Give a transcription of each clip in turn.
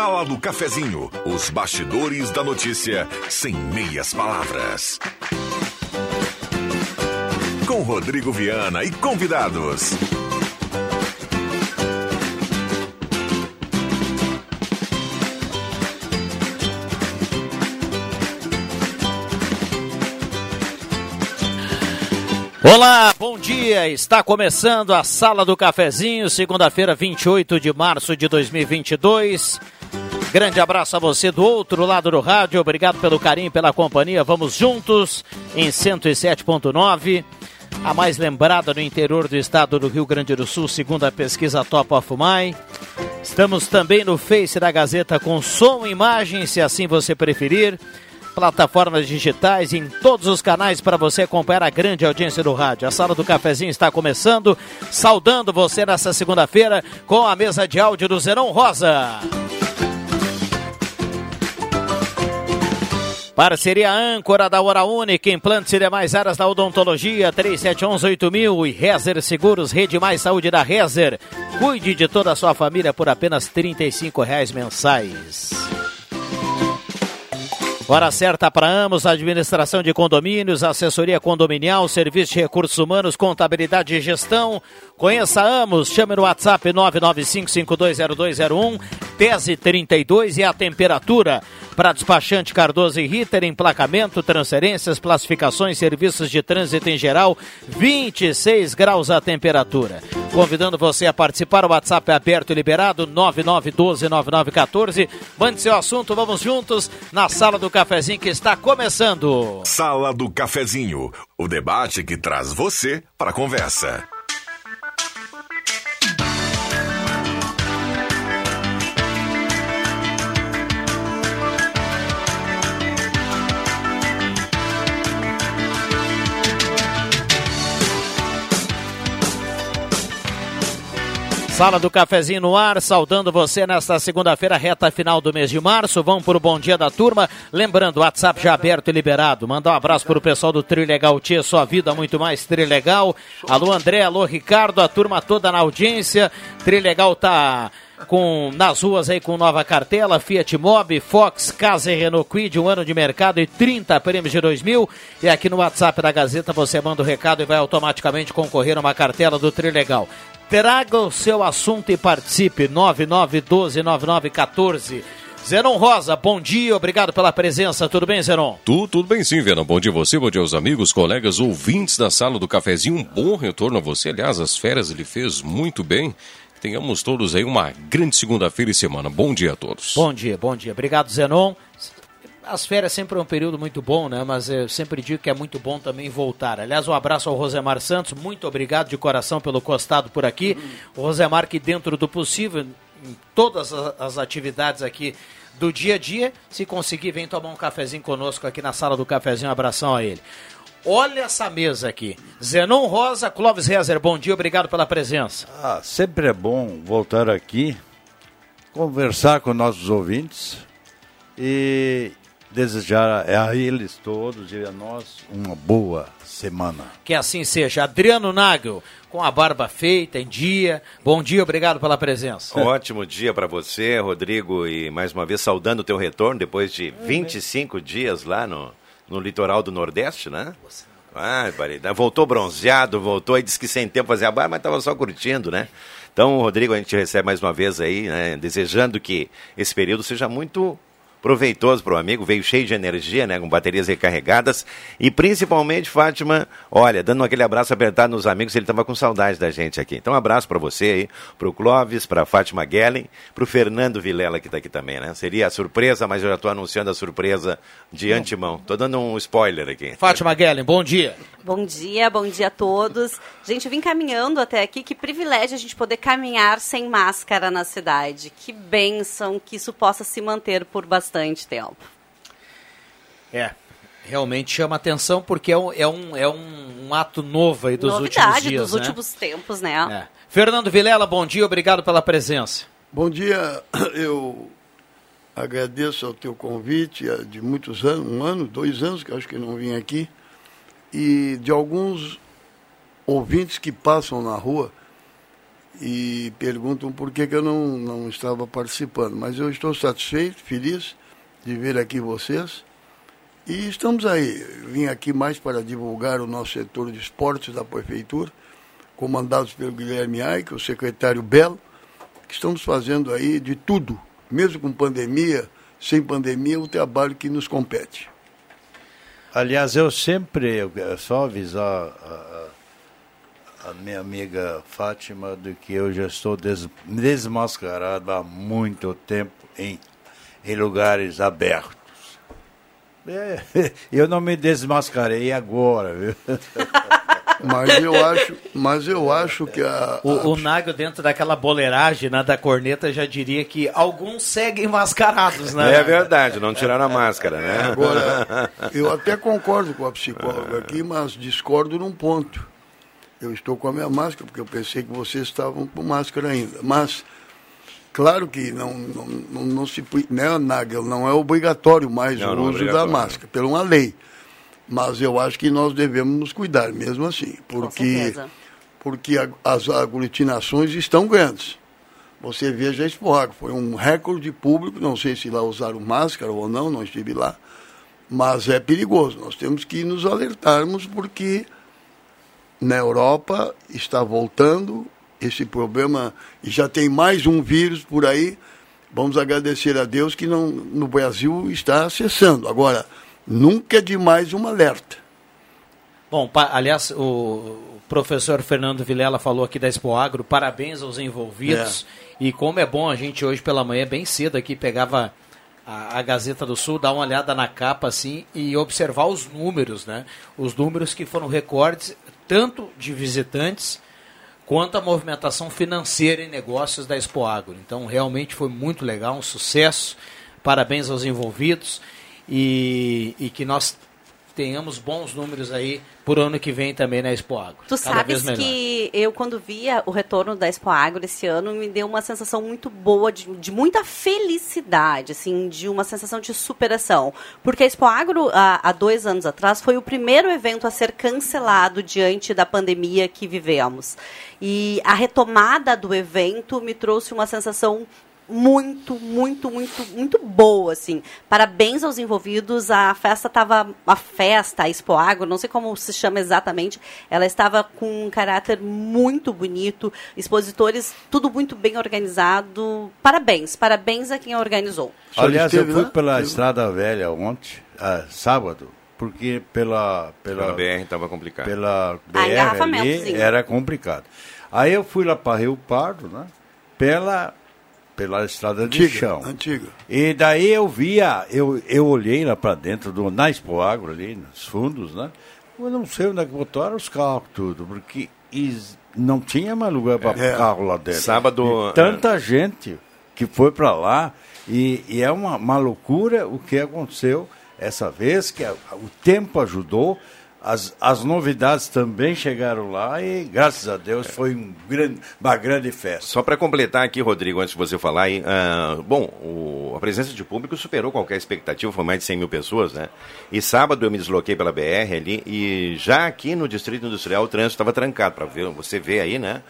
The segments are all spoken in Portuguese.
Sala do Cafezinho. Os bastidores da notícia sem meias palavras. Com Rodrigo Viana e convidados. Olá, bom dia. Está começando a Sala do Cafezinho, segunda-feira, 28 de março de 2022. Grande abraço a você do outro lado do rádio. Obrigado pelo carinho, pela companhia. Vamos juntos em 107.9. A mais lembrada no interior do estado do Rio Grande do Sul, segundo a pesquisa Top of Mind. Estamos também no Face da Gazeta com som e imagem, se assim você preferir plataformas digitais, em todos os canais para você acompanhar a grande audiência do rádio. A sala do cafezinho está começando, saudando você nessa segunda-feira com a mesa de áudio do Zerão Rosa. Parceria âncora da Hora Única, implantes e demais áreas da odontologia, 37118000 e Rezer Seguros, Rede Mais Saúde da Rezer. Cuide de toda a sua família por apenas 35 reais mensais. Hora certa para Amos, administração de condomínios, assessoria condominial, serviço de recursos humanos, contabilidade e gestão. Conheça Amos, chame no WhatsApp 995520201, tese 32 e a temperatura para despachante Cardoso e Ritter, emplacamento, transferências, classificações, serviços de trânsito em geral, 26 graus a temperatura. Convidando você a participar, o WhatsApp é aberto e liberado, 99129914. Mande seu assunto, vamos juntos na sala do cafezinho que está começando. Sala do Cafezinho, o debate que traz você para a conversa. Sala do Cafezinho no ar, saudando você nesta segunda-feira, reta final do mês de março. Vamos para o Bom Dia da Turma. Lembrando, o WhatsApp já aberto e liberado. Mandar um abraço para o pessoal do Trilegal Tia, sua vida muito mais Trilegal. Alô André, alô Ricardo, a turma toda na audiência. Trilegal tá com nas ruas aí com nova cartela, Fiat Mobi, Fox, Casa e Renault Quid, um ano de mercado e 30 prêmios de 2000. E aqui no WhatsApp da Gazeta você manda o recado e vai automaticamente concorrer a uma cartela do Trilegal. Traga o seu assunto e participe. 99129914. Zenon Rosa, bom dia, obrigado pela presença. Tudo bem, Zenon? Tudo, tudo bem sim, Verão. Bom dia a você, bom dia aos amigos, colegas, ouvintes da sala do cafezinho. Um bom retorno a você. Aliás, as férias ele fez muito bem. Tenhamos todos aí uma grande segunda-feira e semana. Bom dia a todos. Bom dia, bom dia. Obrigado, Zenon. As férias sempre é um período muito bom, né? Mas eu sempre digo que é muito bom também voltar. Aliás, um abraço ao Rosemar Santos, muito obrigado de coração pelo costado por aqui. O Rosemar que dentro do possível, em todas as atividades aqui do dia a dia, se conseguir, vem tomar um cafezinho conosco aqui na sala do cafezinho. Um abração a ele. Olha essa mesa aqui. Zenon Rosa, Clóvis Rezer, bom dia, obrigado pela presença. Ah, sempre é bom voltar aqui, conversar com nossos ouvintes e desejar a eles todos e a nós uma boa semana. Que assim seja. Adriano Nagel, com a barba feita, em dia. Bom dia, obrigado pela presença. Ótimo dia para você, Rodrigo, e mais uma vez saudando o teu retorno depois de 25 dias lá no, no litoral do Nordeste, né? Ah, voltou bronzeado, voltou e disse que sem tempo fazer a barba, mas estava só curtindo, né? Então, Rodrigo, a gente recebe mais uma vez aí, né, desejando que esse período seja muito proveitoso para o amigo, veio cheio de energia, né, com baterias recarregadas e principalmente, Fátima, olha, dando aquele abraço apertado nos amigos, ele estava com saudade da gente aqui. Então, um abraço para você aí, para o Clóvis, para Fátima Gellen, para o Fernando Vilela que está aqui também, né? Seria a surpresa, mas eu já estou anunciando a surpresa de antemão. Estou dando um spoiler aqui. Fátima Gellen, bom dia. Bom dia, bom dia a todos. Gente, eu vim caminhando até aqui, que privilégio a gente poder caminhar sem máscara na cidade. Que bênção que isso possa se manter por bastante tempo. É, realmente chama atenção porque é um, é um, é um, um ato novo aí dos Novidade últimos dias, dos né? últimos tempos, né? É. Fernando Vilela, bom dia, obrigado pela presença. Bom dia, eu agradeço ao teu convite é de muitos anos, um ano, dois anos que eu acho que não vim aqui, e de alguns ouvintes que passam na rua e perguntam por que, que eu não, não estava participando. Mas eu estou satisfeito, feliz de ver aqui vocês. E estamos aí. Vim aqui mais para divulgar o nosso setor de esportes da Prefeitura, comandados pelo Guilherme Aique, o secretário Belo, que estamos fazendo aí de tudo, mesmo com pandemia, sem pandemia, o trabalho que nos compete. Aliás, eu sempre, só avisar a- a minha amiga Fátima de que eu já estou des- desmascarado há muito tempo em, em lugares abertos. É, eu não me desmascarei agora, viu? Mas eu acho, mas eu acho que a, O, o Nagel, dentro daquela boleiragem né, da corneta, já diria que alguns seguem mascarados, né? É verdade, não tiraram a máscara, né? Agora, eu até concordo com a psicóloga aqui, mas discordo num ponto. Eu estou com a minha máscara, porque eu pensei que vocês estavam com máscara ainda. Mas, claro que não, não, não, não se. Né, Nagel, não é obrigatório mais Não, o é uso da obrigatório. máscara, por uma lei. Mas eu acho que nós devemos nos cuidar, mesmo assim. Porque, certeza. porque a- as aglutinações estão grandes. Você veja a Expo foi um recorde público, não sei se lá usaram máscara ou não, não estive lá, mas é perigoso. Nós temos que nos alertarmos porque na Europa está voltando esse problema e já tem mais um vírus por aí. Vamos agradecer a Deus que não, no Brasil está cessando. Agora, nunca é demais um alerta. Bom, aliás, o professor Fernando Vilela falou aqui da Expo Agro, parabéns aos envolvidos. E como é bom a gente hoje pela manhã, bem cedo aqui, pegava a, a Gazeta do Sul, dar uma olhada na capa assim e observar os números, né? Os números que foram recordes, tanto de visitantes quanto a movimentação financeira em negócios da Expo Agro. Então, realmente foi muito legal, um sucesso. Parabéns aos envolvidos e, e que nós tenhamos bons números aí por ano que vem também na Expo Agro. Tu sabes que eu, quando via o retorno da Expo Agro esse ano, me deu uma sensação muito boa, de, de muita felicidade, assim, de uma sensação de superação. Porque a Expo Agro, há, há dois anos atrás, foi o primeiro evento a ser cancelado diante da pandemia que vivemos. E a retomada do evento me trouxe uma sensação muito, muito, muito, muito boa, assim. Parabéns aos envolvidos. A festa estava, a festa, a Expo Agro, não sei como se chama exatamente, ela estava com um caráter muito bonito, expositores, tudo muito bem organizado. Parabéns, parabéns a quem organizou. Aliás, eu fui lá? pela? Estrada Velha ontem, ah, sábado, porque pela, Pela pela, BR estava complicado. pela BR ali era complicado. Aí eu fui lá para Rio Pardo, né? Pela, pela estrada de Antiga, chão. antiga. E daí eu via, eu, eu olhei lá para dentro, do, na Expo Agro ali, nos fundos, né? Eu não sei onde é que botaram os carros tudo, porque is- não tinha mais lugar para É. carro lá dentro. Sábado, E tanta gente que foi para lá, e, e é uma, uma loucura o que aconteceu essa vez, que a- o tempo ajudou, as, as novidades também chegaram lá e, graças a Deus, foi um grande, uma grande festa. Só para completar aqui, Rodrigo, antes de você falar ah, bom, o- a presença de público superou qualquer expectativa, foi mais de 100 mil pessoas, né? E sábado eu me desloquei pela BR ali e já aqui no Distrito Industrial o trânsito estava trancado, para ver, você vê aí, né?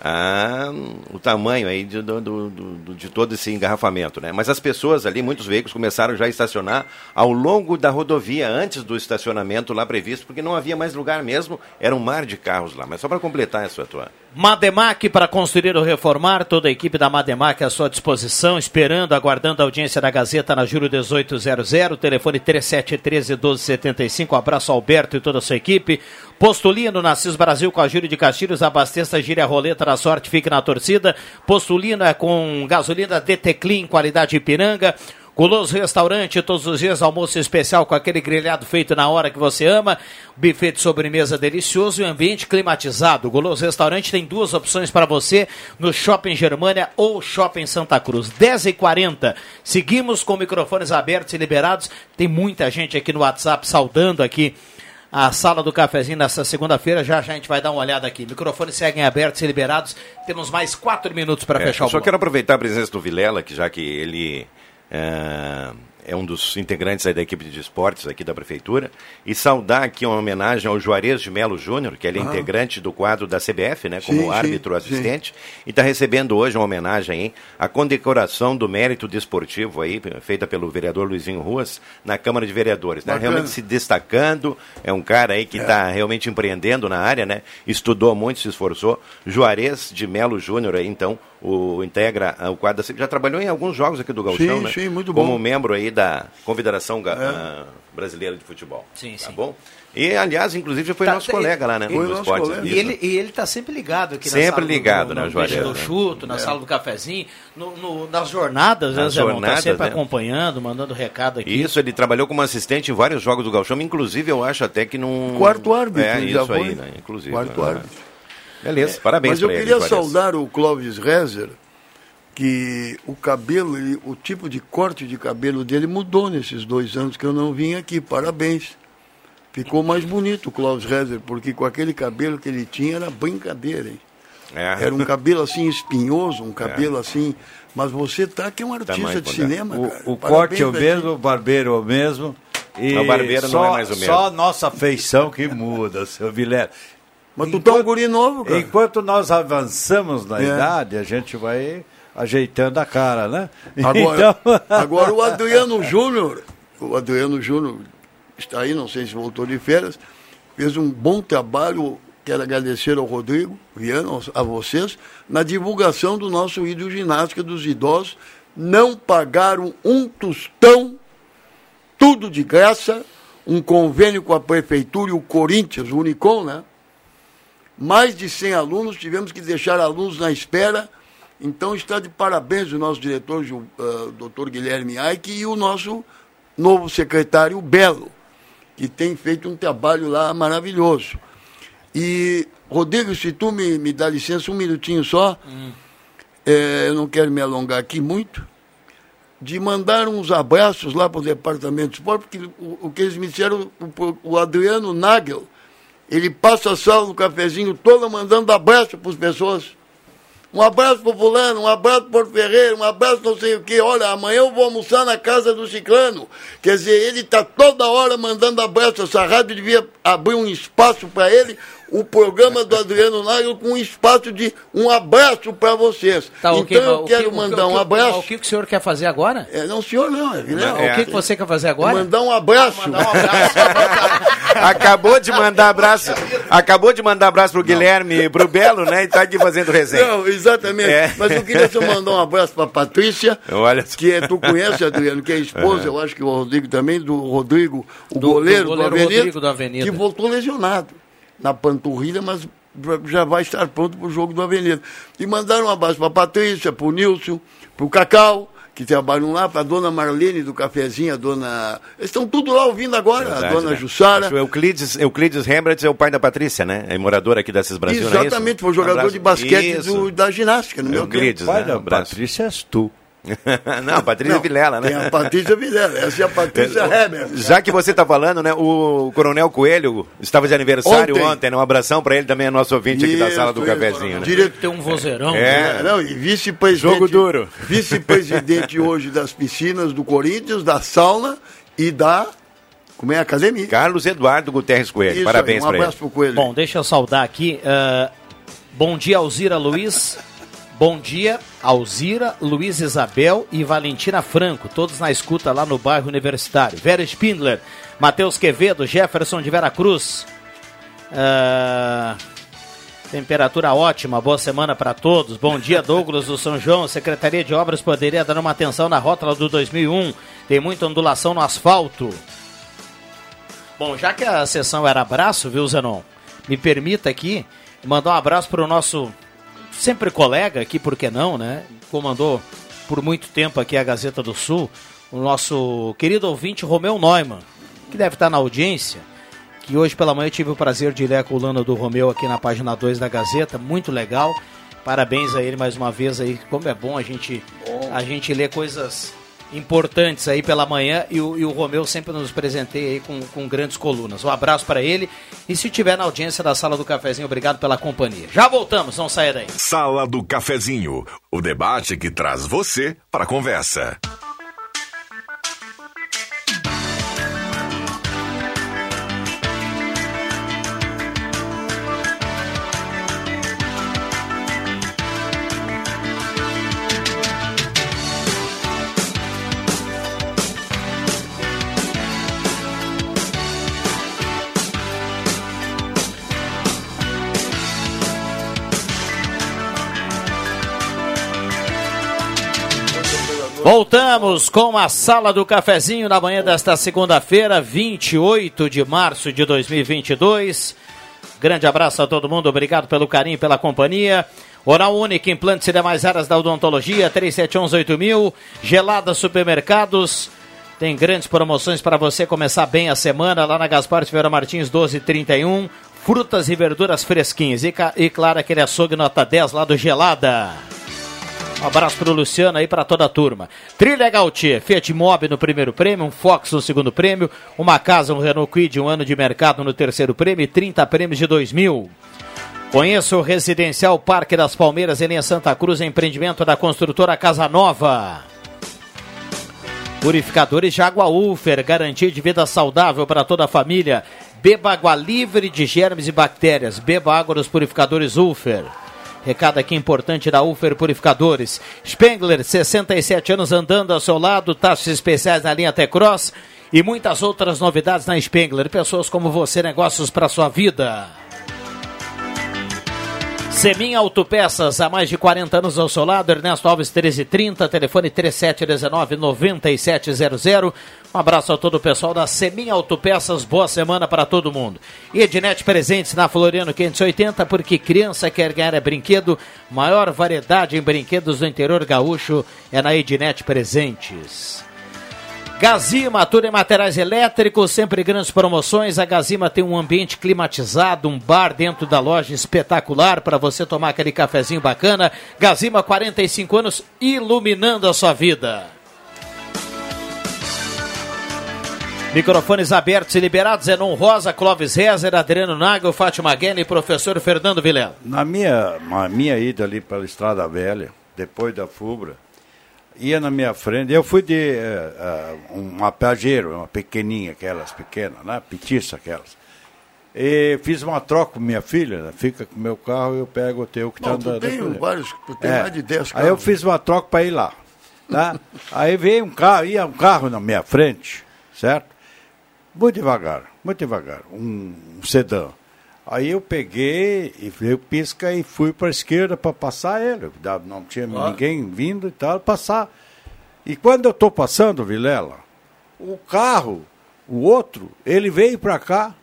Ah, o tamanho aí de, do- do- do- de todo esse engarrafamento, né? Mas as pessoas ali, muitos veículos começaram já a estacionar ao longo da rodovia, antes do estacionamento lá previsto, porque não havia mais lugar mesmo, era um mar de carros lá. Mas só para completar essa tua... Mademac para construir ou reformar, toda a equipe da Mademac à sua disposição, esperando, aguardando a audiência da Gazeta na Júlio 1800, telefone 3713-1275, abraço Alberto e toda a sua equipe. Postulino, Nassis Brasil com a Júlio de Castilhos, abasteça, gire a roleta da sorte, fique na torcida. Postulino é com gasolina DT Clean, qualidade Ipiranga. Guloso Restaurante, todos os dias almoço especial com aquele grelhado feito na hora que você ama, buffet de sobremesa delicioso e ambiente climatizado. Guloso Restaurante tem duas opções para você no Shopping Germânia ou Shopping Santa Cruz. 10 e 40 Seguimos com microfones abertos e liberados. Tem muita gente aqui no WhatsApp saudando aqui a sala do cafezinho nessa segunda-feira. Já, já a gente vai dar uma olhada aqui. Microfones seguem abertos e liberados. Temos mais quatro minutos para É, fechar o só bloco. quero aproveitar a presença do Vilela, que já que ele é, é um dos integrantes aí da equipe de esportes aqui da prefeitura, e saudar aqui uma homenagem ao Juarez de Melo Júnior, que ele é integrante do quadro da CBF, né, como Sim, sim, árbitro sim. assistente, e está recebendo hoje uma homenagem, hein, a condecoração do mérito desportivo aí, feita pelo vereador Luizinho Ruas, na Câmara de Vereadores, né, Bacana. realmente se destacando, é um cara aí que está realmente empreendendo na área, né, estudou muito, se esforçou, Juarez de Melo Júnior aí, então, o integra ah, o quadro da CBF, já trabalhou em alguns jogos aqui do Gauchão, Sim, né, sim, muito como bom. membro aí da Confederação Ga- ah, Brasileira de Futebol. Sim, tá sim. bom? E, aliás, inclusive, já foi Tá, nosso e- colega lá, né? Foi no nosso colega. E ele, e ele tá sempre ligado aqui Sempre na sala ligado, do, né, no, Juarez, do? Chuto, na sala do cafezinho, no, no- nas jornadas, Nas né, Zé Tá jornadas, sempre né? acompanhando, mandando recado aqui. Isso, ele trabalhou como assistente em vários jogos do Gauchão, inclusive eu acho até que num... Quarto árbitro, É, isso foi. aí, né? Inclusive. Quarto né? árbitro. Beleza, parabéns Mas eu ele, queria Juarez. saudar o Clóvis Rezer, que o cabelo, ele- o tipo de corte de cabelo dele mudou nesses dois anos que eu não vim aqui. Parabéns. Ficou mais bonito o Clóvis Rezer, porque com aquele cabelo que ele tinha era brincadeira, hein? É. Era um cabelo assim espinhoso, um cabelo assim. Mas você tá que é um artista mais de cinema, O, cara. o Parabéns, corte é o mesmo, o barbeiro é o mesmo. E O barbeiro não só, é mais o mesmo. Só a nossa feição que muda, seu Vilela. Mas tu tá um guri novo, cara. Enquanto nós avançamos na É. idade, a gente vai ajeitando a cara, né? Agora, Então- agora o Adriano Júnior, o Adriano Júnior está aí, não sei se voltou de férias, fez um bom trabalho. Quero agradecer ao Rodrigo Viana, a vocês, na divulgação do nosso ídolo ginástica dos idosos. Não pagaram um tostão, tudo de graça, um convênio com a prefeitura e o Corinthians, o Unicom, né? Mais de 100 alunos, tivemos que deixar alunos na espera. Então está de parabéns o nosso diretor, Gil- ah, doutor Guilherme Aike, e o nosso novo secretário Belo, que tem feito um trabalho lá maravilhoso. E, Rodrigo, se tu me, me dá licença um minutinho só, eh, eu não quero me alongar aqui muito, de mandar uns abraços lá para o Departamento de Esporte, porque o, o que eles me disseram, o, o Adriano Nagel, ele passa a sala do cafezinho toda mandando abraço para as pessoas. Um abraço pro fulano, um abraço pro Ferreira, um abraço não sei o que. Olha, amanhã eu vou almoçar na casa do ciclano. Quer dizer, ele tá toda hora mandando abraço. Essa rádio devia abrir um espaço para ele, o programa do Adriano Nagel com um espaço de um abraço para vocês. Tá, então eu quero que- mandar o que- um abraço. O que, que o senhor quer fazer agora? É, não, senhor, não, é, Vilela. É. O que, que você quer fazer agora? Mandar um abraço. Mandar um abraço. Acabou de mandar abraço. Acabou de mandar abraço pro Guilherme e pro Belo, né? E tá aqui fazendo resenha. Não, exatamente. É. Mas eu queria só mandar um abraço para Patrícia, Olha que é, tu conhece, Adriano, que é esposa, eu acho que o Rodrigo também, do Rodrigo, o Do- goleiro do do, goleiro Avenida, Rodrigo do Avenida. que voltou lesionado na panturrilha, mas já vai estar pronto para o jogo do Avenida. E mandaram um abraço para Patrícia, para o Nilson, para o Cacau, que trabalham lá, para a dona Marlene do Cafezinho, a dona. Eles estão tudo lá ouvindo agora, a Verdade, dona né? Jussara. O Euclides, Euclides Rembrandt é o pai da Patrícia, né? É morador aqui dessas Brasil, não é isso? Exatamente, foi o jogador Abraço. de basquete do- da ginástica, no meu tempo. Euclides, Pai né? da Abraço. Patrícia és tu. não, a Patrícia Não, Vilela, né? Tem a Patrícia Vilela, essa é a Patrícia Heber. Já que você está falando, né? O Coronel Coelho estava de aniversário ontem, Ontem. né? Um abração para ele também, é nosso ouvinte aqui da Isso, sala do isso. cafezinho, né? Direto- Tem um vozeirão. É. É, não, e vice-presidente. Jogo duro. Vice-presidente hoje das piscinas do Corinthians, da sauna e da. Como é a academia? Carlos Eduardo Guterres Coelho, Isso parabéns aí, um para ele. abraço pro Coelho. Bom, deixa eu saudar aqui. ah, bom dia, Alzira Luiz. Bom dia, Alzira, Luiz Isabel e Valentina Franco, todos na escuta lá no bairro Universitário. Vera Spindler, Matheus Quevedo, Jefferson de Vera Cruz. Ah, temperatura ótima, boa semana para todos. Bom dia, Douglas do São João. Secretaria de Obras poderia dar uma atenção na rótula do 2001. Tem muita ondulação no asfalto. Bom, já que a sessão era abraço, viu, Zenon? Me permita aqui mandar um abraço para o nosso sempre colega aqui, por que não, né? Comandou por muito tempo aqui a Gazeta do Sul, o nosso querido ouvinte Romeu Neumann, que deve estar na audiência, que hoje pela manhã eu tive o prazer de ler a coluna do Romeu aqui na página 2 da Gazeta, muito legal. Parabéns a ele mais uma vez aí, como é bom a gente, a gente ler coisas importantes aí pela manhã e o, e o Romeu sempre nos presenteia aí com, com grandes colunas. Um abraço para ele e se tiver na audiência da Sala do Cafezinho, obrigado pela companhia. Já voltamos, não saia daí. Sala do Cafezinho, o debate que traz você para a conversa. Voltamos com a Sala do Cafezinho na manhã desta segunda-feira, 28 de março de 2022. Grande abraço a todo mundo, obrigado pelo carinho e pela companhia. Oral Única, implantes e demais áreas da odontologia, 37118000. Gelada Supermercados. Tem grandes promoções para você começar bem a semana lá na Gaspar Tiveira Martins 1231. Frutas e verduras fresquinhas. E, e claro, aquele açougue nota 10 lá do Gelada. Um abraço pro Luciano aí para toda a turma. Trilha Gautier, Fiat Mobi no primeiro prêmio, um Fox no segundo prêmio, uma casa, um Renault Quid, um ano de mercado no terceiro prêmio e 30 prêmios de 2000. Conheça o Residencial Parque das Palmeiras em Santa Cruz, empreendimento da construtora Casa Nova. Purificadores de água Ufer, garantia de vida saudável para toda a família. Beba água livre de germes e bactérias. Beba água dos purificadores Ufer. Recado aqui importante da Ufer Purificadores. Spengler, 67 anos andando ao seu lado, taxas especiais na linha T-Cross e muitas outras novidades na Spengler. Pessoas como você, negócios para sua vida. Semin Autopeças, há mais de 40 anos ao seu lado, Ernesto Alves 1330, telefone 3719-9700. Um abraço a todo o pessoal da Semin Autopeças, boa semana para todo mundo. E Ednet Presentes na Floriano 580, porque criança quer ganhar é brinquedo, maior variedade em brinquedos do interior gaúcho é na Ednet Presentes. Gazima, tudo em materiais elétricos, sempre grandes promoções. A Gazima tem um ambiente climatizado, um bar dentro da loja espetacular para você tomar aquele cafezinho bacana. Gazima, 45 anos, iluminando a sua vida. Microfones abertos e liberados, Zenon Rosa, Clóvis Rezer, Adriano Nagel, Fátima Guene e professor Fernando Vilela. Na minha, na minha ida ali pela Estrada Velha, depois da Fubra, ia na minha frente. Eu fui de uh, uma Pajero, uma pequeninha, aquelas pequenas, né? Petiça aquelas. E fiz uma troca com minha filha, né? fica com o meu carro e eu pego o teu que está andando. Tem vários, tem é. mais de 10 carros. Aí eu fiz uma troca para ir lá. Tá? Aí veio um carro, ia um carro na minha frente, certo? Muito devagar, muito devagar, um, um sedã. Aí eu peguei e eu pisca e fui para a esquerda para passar ele. Não tinha ah. ninguém vindo e tal, passar. E quando eu estou passando, Vilela, o carro, o outro, ele veio para cá,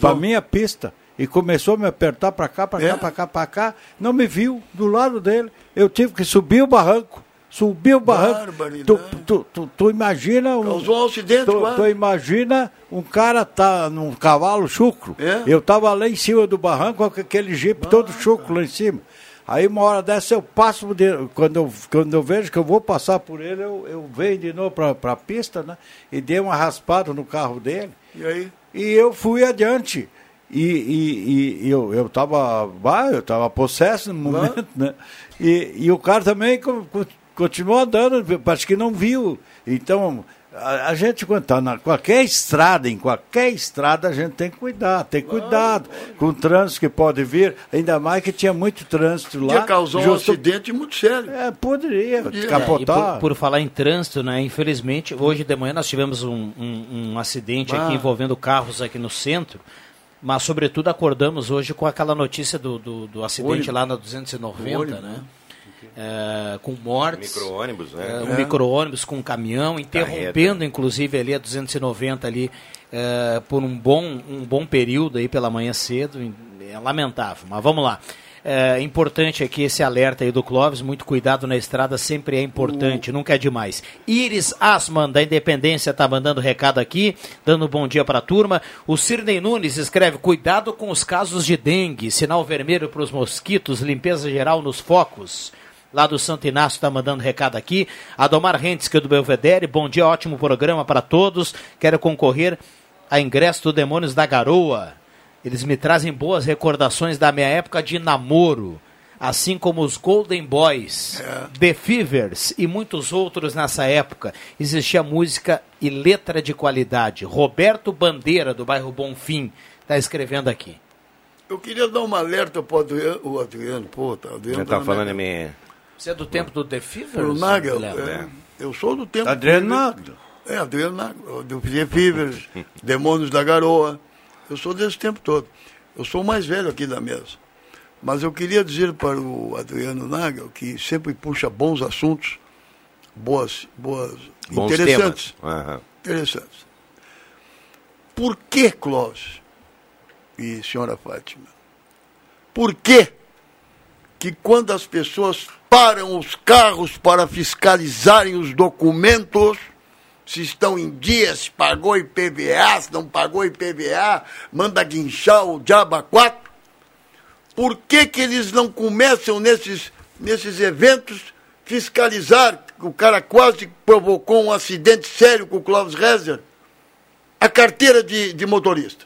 para minha pista, e começou a me apertar para cá, para é? cá, para cá, para cá. Não me viu do lado dele. Eu tive que subir o barranco subiu o barranco. Tu, tu, tu, tu, imagina um. Causou um acidente, tu, tu, imagina um cara tá num cavalo chucro. É? Eu tava lá em cima do barranco com aquele jipe ah, todo chucro lá em cima. Aí uma hora dessa eu passo, de, quando, eu, quando eu vejo que eu vou passar por ele, eu, eu venho de novo para a pista, né? E dei uma raspada no carro dele. E aí? E eu fui adiante. E, e, e, eu, eu tava, bah, eu tava possesso no momento, né? E, e o cara também continuou andando, acho que não viu. Então, a, a gente, quando está na qualquer estrada, em qualquer estrada, a gente tem que cuidar, tem cuidado com o trânsito que pode vir, ainda mais que tinha muito trânsito lá. Ia causar justo... um acidente muito sério. É, poderia, poderia. capotar. É, por, por, falar em trânsito, né, infelizmente, hoje de manhã nós tivemos um, um, um acidente ah. aqui envolvendo carros aqui no centro, mas sobretudo acordamos hoje com aquela notícia do, do, do acidente lá na 290, né? É, com mortes. Micro-ônibus, né? É, um é. micro-ônibus com um caminhão, interrompendo Carreta. inclusive ali a 290 ali é, por um bom, um bom período aí pela manhã cedo. É lamentável, mas vamos lá. É importante aqui esse alerta aí do Clóvis, muito cuidado na estrada sempre é importante, nunca é demais. Iris Asman, da Independência, tá mandando recado aqui, dando um bom dia para a turma. O Cirnei Nunes escreve, cuidado com os casos de dengue, sinal vermelho para os mosquitos, limpeza geral nos focos. Lá do Santo Inácio está mandando recado aqui. Adomar Rentes, que é do Belvedere, bom dia, ótimo programa para todos. Quero concorrer a ingresso do Demônios da Garoa. Eles me trazem boas recordações da minha época de namoro, assim como os Golden Boys, The Fevers e muitos outros nessa época. Existia música e letra de qualidade. Roberto Bandeira, do bairro Bonfim, está escrevendo aqui. Eu queria dar um alerta para o Adriano, o Adriano, pô, tá, Adriano Ele tá falando em minha- mim. Você é do tempo do The Fevers? Pro Nagel, é, eu sou do tempo... Adriano. Nagel. É, Adriano Nagel, do The Fevers, Demônios da Garoa. Eu sou desse tempo todo. Eu sou o mais velho aqui da mesa. Mas eu queria dizer para o Adriano Nagel, que sempre puxa bons assuntos, boas, boas, Bons interessantes. Aham. Interessantes. Por que, Clóvis e senhora Fátima? Por que que quando as pessoas param os carros para fiscalizarem os documentos, se estão em dia, se pagou IPVA, se não pagou IPVA, manda guinchar o diaba 4, por que, que eles não começam nesses, nesses eventos fiscalizar? O cara quase provocou um acidente sério com o Clóvis Rezer, a carteira de, de motorista.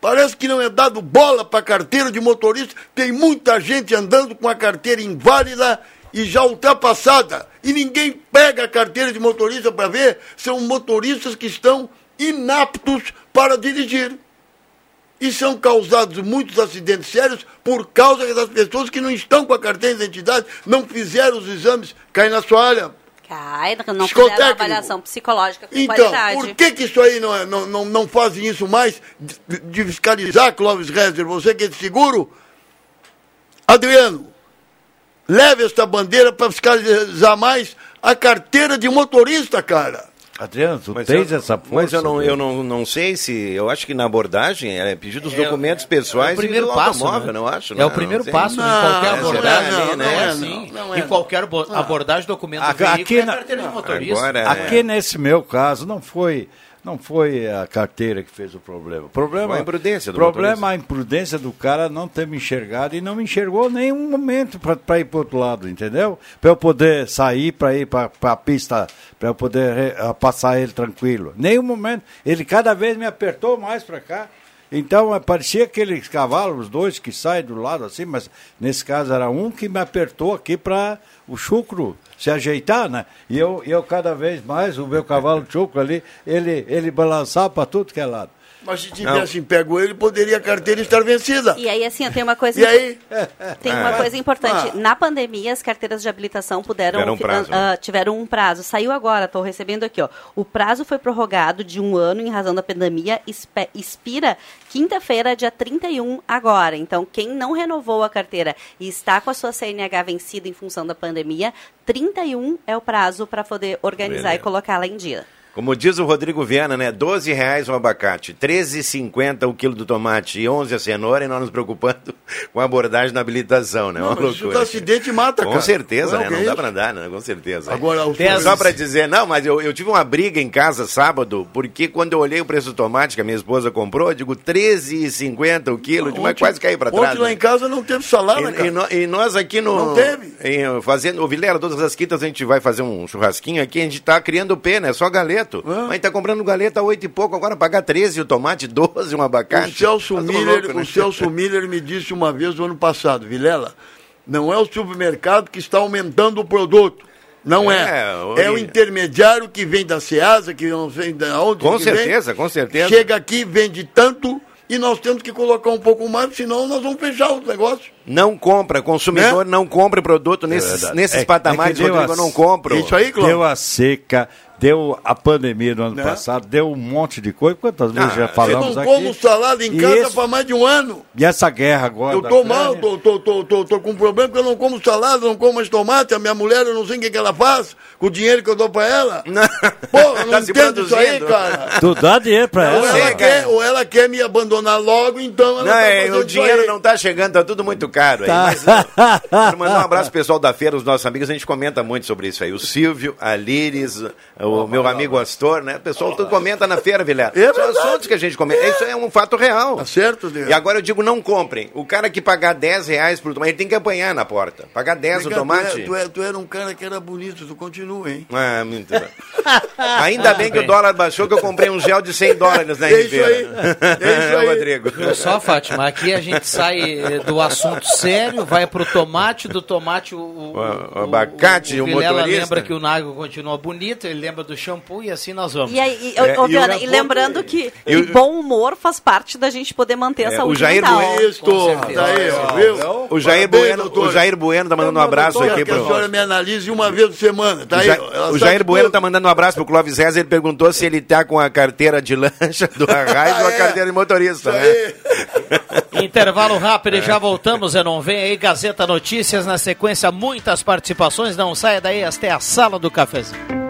Parece que não é dado bola para carteira de motorista. Tem muita gente andando com a carteira inválida e já ultrapassada. E ninguém pega a carteira de motorista para ver. São motoristas que estão inaptos para dirigir. E são causados muitos acidentes sérios por causa das pessoas que não estão com a carteira de identidade, não fizeram os exames, cai na sua área. Cai, não fizeram avaliação psicológica com Então, qualidade. por que, que isso aí não, é- não, não, não fazem isso mais de, de fiscalizar, Clóvis Rezer, você que é de seguro? Adriano, leve esta bandeira para fiscalizar mais a carteira de motorista, cara. Adriano, tu Mas tens eu, essa força? mas eu, não, eu velho? não, não sei se. Eu acho que na abordagem é pedir os É, documentos pessoais é o primeiro e passo, automóvel, né? não acho? É né? o primeiro Não passo em Não, qualquer abordagem. não, não é é, assim. não, não é, em não. qualquer abo- abordagem, documento do Aqui- veículo aqui é na- carteira de motorista. Agora, é- Aqui nesse meu caso não foi não foi a carteira que fez o problema. O problema a imprudência do problema motorista. a imprudência do cara não ter me enxergado e não me enxergou em nenhum momento para ir para outro lado, entendeu? Para eu poder sair para ir para a pista, para eu poder passar ele tranquilo. Nenhum momento. Ele cada vez me apertou mais para cá. Então, eh, parecia aqueles cavalos, os dois que saem do lado assim, mas nesse caso era um que me apertou aqui para o chucro se ajeitar, né? E eu, eu cada vez mais, o meu cavalo chucro ali, ele, ele balançava para tudo que é lado. Mas se tivessem pego ele, poderia a carteira estar vencida. E aí, assim, tem uma coisa. E aí? Tem uma Ah. coisa importante. Ah. Na pandemia, as carteiras de habilitação puderam Tiveram um prazo, ah, tiveram um prazo. Saiu agora, estou recebendo aqui, ó. O prazo foi prorrogado de um ano em razão da pandemia, expira quinta-feira, dia 31 agora. Então, quem não renovou a carteira e está com a sua CNH vencida em função da pandemia, 31 é o prazo para poder organizar Beleza. e colocá-la em dia. Como diz o Rodrigo Viana, né? 12 reais o abacate, 13,50 o quilo do tomate e 11 a cenoura, e nós nos preocupando com a abordagem na habilitação, né? Não, Uma isso loucura. acidente mata, Com cara. certeza, Não, né? Não dá pra andar, né? Com certeza. Agora, o Dez- Só pra dizer, não, mas eu, eu tive uma briga em casa sábado, porque quando eu olhei o preço do tomate que a minha esposa comprou, eu digo 13,50 o quilo, mas quase caí pra trás. Ontem lá né? em casa não teve salada, E, e nó- e nós aqui no. Não teve. em- fazendo, o Vilela, todas as quintas a gente vai fazer um churrasquinho aqui, a gente tá criando pena, é só galeto. Ah. Mas tá comprando galeto a 8 e pouco, agora pagar 13 o tomate, 12 um abacate. O Celso, Tá Miller, louco, né? o Celso Miller me disse uma vez no ano passado, Vilela, não é o supermercado que está aumentando o produto. Não é. É, o- É o intermediário que vem da Ceasa, que não vem da onde Com que vem. certeza, com certeza. Chega aqui, vende tanto e nós temos que colocar um pouco mais, senão nós vamos fechar o negócio. Não compra, consumidor não compra produto nesses, verdade. nesses É- patamares, é Rodrigo, não compro. Isso aí, Cláudio. Deu a seca, deu a pandemia no ano Né? passado, deu um monte de coisa. Quantas vezes Ah, já eu Eu falamos não aqui? como salada em E casa esse- para mais de um ano. E essa guerra agora. Eu tô mal, tô, tô, tô, tô, tô com um problema porque eu não como salada, não como mais tomate. A minha mulher, eu não sei o que, que ela faz com o dinheiro que eu dou pra ela. Não. Pô, eu não Tá entendo isso aí, cara. Tu dá dinheiro pra Ou ela? ela, sei, quer, ou ela quer me abandonar logo, então ela Não, tá é, o isso dinheiro aí. não tá chegando, tá tudo muito Tá caro aí. Tá. Mas, uh, quero mandar um abraço pro pessoal da feira, os nossos amigos, a gente comenta muito sobre isso aí. O Silvio, a Liris, o meu amigo Astor, né? O pessoal tudo comenta na feira, Vilela. É São assuntos que a gente comenta. Isso é um fato real. Tá certo, Deus? E agora eu digo, não comprem. O cara que pagar 10 reais por tomate, ele tem que apanhar na porta. Pagar 10 o tomate... Tu, é- tu, é- tu era um cara que era bonito, tu continua, hein? Ah, muito bem. Ainda bem que o dólar baixou, que eu comprei um gel de 100 dólares na É isso Ribeira. aí. É isso aí. Rodrigo. Viu só, Fátima? Aqui a gente sai eh, do assunto sério, vai pro tomate, do tomate o, o, O- o abacate, o Vilela motorista. lembra que o Nago continua bonito, ele lembra do shampoo e assim nós vamos. E, aí, e, É, ô, e Viana, e lembrando que, E o- que bom humor faz parte da gente poder manter a É, saúde o Jair mental. Bueno- Isso, tá aí, ó, viu? O Jair, Parabéns, bueno, doutor. o Jair Bueno tá mandando um abraço aqui que a pro. senhora me analise uma vez por semana, tá O, aí? Ja- o Jair Bueno tá mandando um abraço pro Clóvis Reza. Ele perguntou se ele tá com a carteira de lancha do Arraiz ou a É. carteira de motorista, né? Intervalo rápido e já voltamos. Eu não vem aí Gazeta Notícias na sequência, muitas participações. Não saia daí, esta é a sala do cafezinho.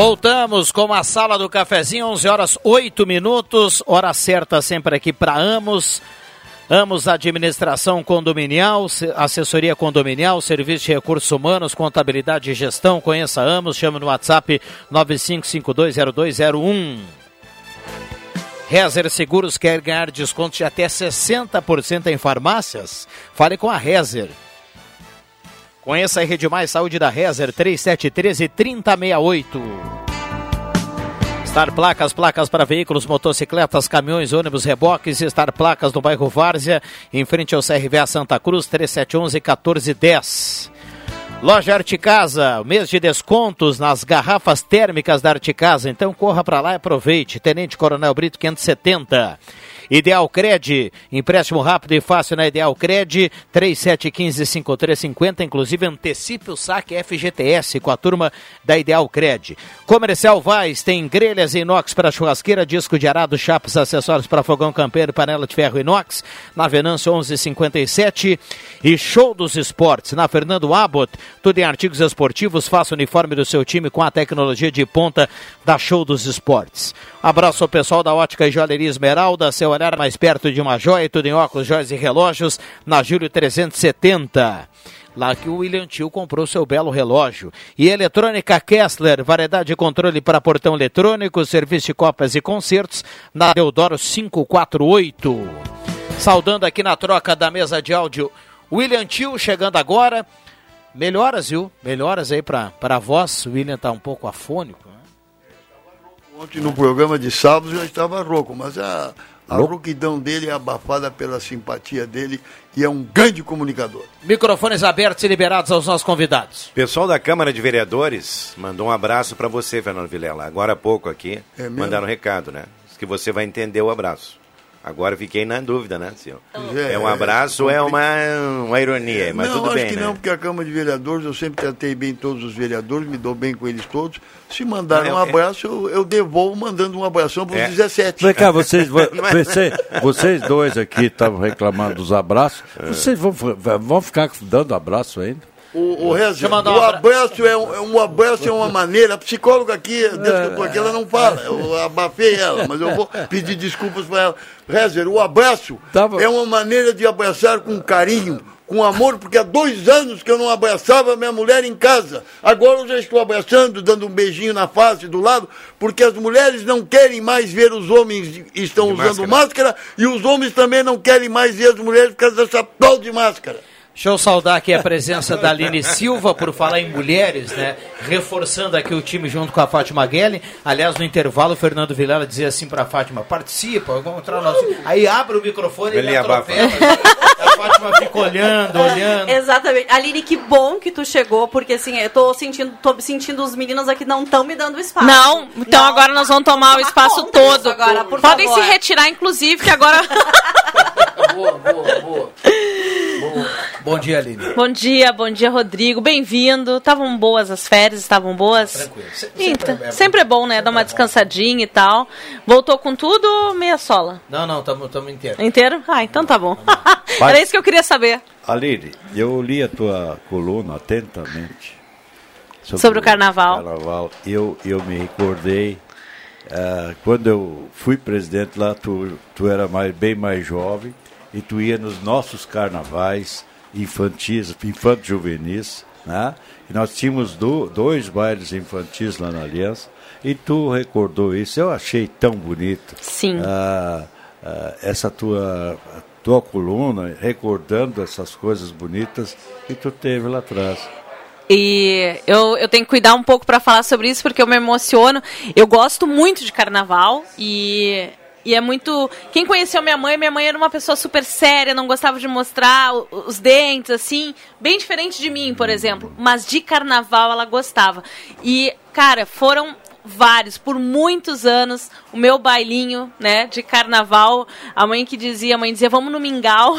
Voltamos com a sala do cafezinho, 11 horas 8 minutos, hora certa sempre aqui para Amos. Amos Administração Condominial, se- Assessoria Condominial, Serviço de Recursos Humanos, Contabilidade e Gestão. Conheça Amos, chama no WhatsApp 95520201. Rezer Seguros quer ganhar descontos de até 60% em farmácias? Fale com a Rezer. Conheça a Rede Mais Saúde da Rezer 3713 3068. Star Placas, placas para veículos, motocicletas, caminhões, ônibus, reboques. Star Placas no bairro Várzea, em frente ao CRVA Santa Cruz 3711 1410. Loja Arte Casa, mês de descontos nas garrafas térmicas da Arte Casa. Então corra para lá e aproveite. Tenente Coronel Brito 570. Ideal Cred, empréstimo rápido e fácil na Ideal Cred, 3715-5350, inclusive antecipe o saque FGTS com a turma da Ideal Cred. Comercial Vaz tem grelhas inox para churrasqueira, disco de arado, chapas, acessórios para fogão campeiro, panela de ferro inox, na Venâncio 1157 e Show dos Esportes, na Fernando Abbott, tudo em artigos esportivos, faça o uniforme do seu time com a tecnologia de ponta da Show dos Esportes. Abraço ao pessoal da Ótica e Joalheria Esmeralda, seu olhar mais perto de uma joia, tudo em óculos, joias e relógios, na Júlio 370. Lá que o William Tio comprou seu belo relógio. E Eletrônica Kessler, variedade de controle para portão eletrônico, serviço de cópias e concertos, na Deodoro 548. Saudando aqui na troca da mesa de áudio, William Tio chegando agora. Melhoras, viu? Melhoras aí para a voz. O William tá um pouco afônico. Né? Ontem no programa de sábado já estava rouco, mas a, a rouquidão dele é abafada pela simpatia dele e é um grande comunicador. Microfones abertos e liberados aos nossos convidados. Pessoal da Câmara de Vereadores mandou um abraço para você, Fernando Vilela. Agora há pouco aqui, É mandaram um recado, né? Diz que você vai entender o abraço. Agora fiquei na dúvida, né, senhor? Pois É um abraço ou é uma, uma ironia? Mas não, tudo acho bem, que né? não, porque a Câmara de Vereadores, eu sempre tratei bem todos os vereadores, me dou bem com eles todos. Se mandarem Não, um é- abraço, eu, eu devolvo mandando um abração para os É. 17. Vem cá, vocês, vo- Não é? você- vocês dois aqui estavam reclamando dos abraços. Vocês vão, vão ficar dando abraço ainda? O, o, Reza, um o abra- abraço é um, é um abraço é uma maneira. A psicóloga aqui, desde que eu tô aqui, ela não fala. Eu abafei ela, mas eu vou pedir desculpas para ela. Rezer, o abraço Tá é uma maneira de abraçar com carinho, com amor, porque há dois anos que eu não abraçava minha mulher em casa. Agora eu já estou abraçando, dando um beijinho na face, do lado, porque as mulheres não querem mais ver os homens estão De usando máscara. máscara. e os homens também não querem mais ver as mulheres por causa dessa tal de máscara. Deixa eu saudar aqui a presença da Aline Silva, por falar em mulheres, né? Reforçando aqui o time junto com a Fátima Guelli. Aliás, no intervalo, o Fernando Vilela dizia assim pra Fátima: participa, vamos entrar no nosso. Aí abre o microfone e Ele ele abafa. atropela. A Fátima fica olhando, olhando. Exatamente. Aline, que bom que tu chegou, porque assim, eu tô sentindo, tô sentindo os meninos aqui não estão me dando espaço. Não, então Não. agora nós vamos tomar o Tomar espaço todo. agora, por Podem favor. se retirar, inclusive, que agora. Boa, boa, boa. Bom dia, Aline. bom dia, bom dia, Rodrigo. Bem-vindo. Estavam boas as férias, estavam boas? Tranquilo. Se- Então, sempre é bom. sempre é bom, né? Dar uma descansadinha e tal. Voltou com tudo ou meia sola? Não, não, estamos inteiro. Inteiro? Ah, então tá bom. Era isso que eu queria saber. Aline, eu li a tua coluna atentamente. Sobre o carnaval. carnaval. Eu, eu me recordei, ah, quando eu fui presidente lá, tu, tu era mais, bem mais jovem, e tu ia nos nossos carnavais infantis, infanto-juvenis, né? E nós tínhamos do- dois bailes infantis lá na Aliança, e tu recordou isso. Eu achei tão bonito. Sim. Ah, ah, essa tua, tua coluna, recordando essas coisas bonitas que tu teve lá atrás. E eu, eu tenho que cuidar um pouco para falar sobre isso, porque eu me emociono. Eu gosto muito de carnaval e, e é muito. Quem conheceu minha mãe, minha mãe era uma pessoa super séria, não gostava de mostrar os dentes, assim, bem diferente de mim, por exemplo. Mas de carnaval ela gostava. E, cara, foram vários, por muitos anos, o meu bailinho, né, de carnaval, a mãe que dizia, a mãe dizia, vamos no mingau,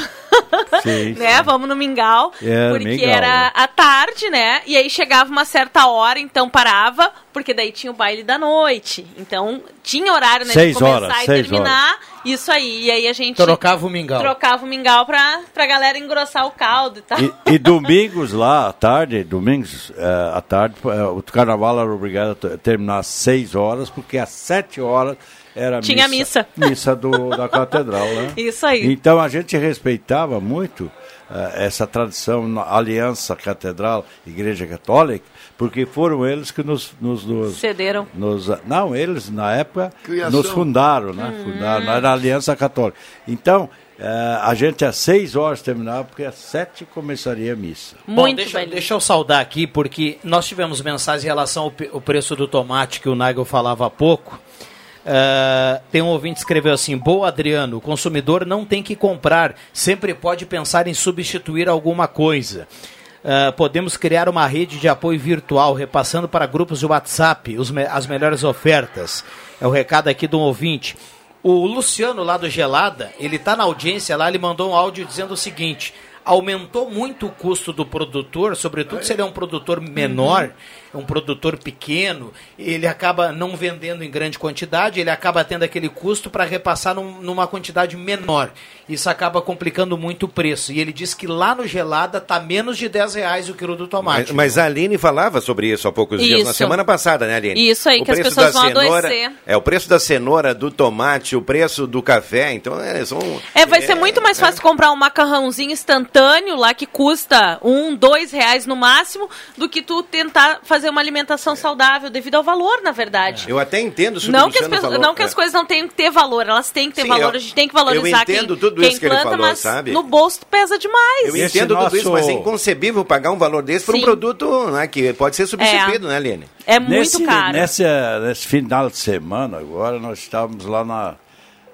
Sim, né, sim. vamos no mingau, Era porque mingau, era né? à tarde, né? E aí chegava uma certa hora, então parava, porque daí tinha o baile da noite. Então tinha horário, né? Seis de começar horas, e seis terminar. Isso aí. E aí a gente Trocava o mingau. trocava o mingau pra, pra galera engrossar o caldo e tal. E, e domingos lá à tarde, domingos eh, à tarde, eh, o carnaval era obrigado a terminar às seis horas, porque às sete horas era Tinha missa. Missa do, da catedral, né? Isso aí. Então a gente respeitava muito eh, essa tradição, na Aliança Catedral, Igreja Católica, porque foram eles que nos. nos, nos Cederam. nos- não, eles na época Criação. nos fundaram, né? Uhum. Fundaram, era a Aliança Católica. Então, eh, a gente às seis horas terminava, porque às sete começaria a missa. Bom, Muito deixa, bailinho. deixa eu saudar aqui, porque nós tivemos mensagens em relação ao, ao preço do tomate que o Nigel falava há pouco. Ah, tem um ouvinte que escreveu assim: Boa, Adriano, o consumidor não tem que comprar, sempre pode pensar em substituir alguma coisa. Ah, podemos criar uma rede de apoio virtual, repassando para grupos de WhatsApp os as melhores ofertas. É o recado aqui de um ouvinte. O Luciano lá do Gelada, ele tá na audiência lá, ele mandou um áudio dizendo o seguinte: aumentou muito o custo do produtor, sobretudo se ele é um produtor menor, um produtor pequeno, ele acaba não vendendo em grande quantidade, ele acaba tendo aquele custo para repassar num- numa quantidade menor. Isso acaba complicando muito o preço. E ele diz que lá no Gelada tá menos de 10 reais o quilo do Mas, tomate. mas a Aline falava sobre isso há poucos dias, na Isso. semana passada, né, Aline? Isso aí, o que as pessoas da vão cenoura, adoecer. É, o preço da cenoura, do tomate, o preço do café, então é, são... É, vai ser muito mais fácil comprar um macarrãozinho instantâneo lá que custa um, dois reais no máximo, do que tu tentar fazer uma alimentação saudável devido ao valor, na verdade. Eu até entendo isso Não o que, as pessoas- não que as É. coisas não tenham que ter valor, elas têm que ter Sim, valor, eu- a gente tem que valorizar eu entendo quem, tudo quem isso que ele planta, falou, mas sabe? no bolso pesa demais. Eu Esse entendo tudo isso, nosso- mas é inconcebível pagar um valor desse por um produto né, que pode ser substituído, né, Aline? É muito nesse, caro. Nesse, nesse final de semana, agora, nós estávamos lá na,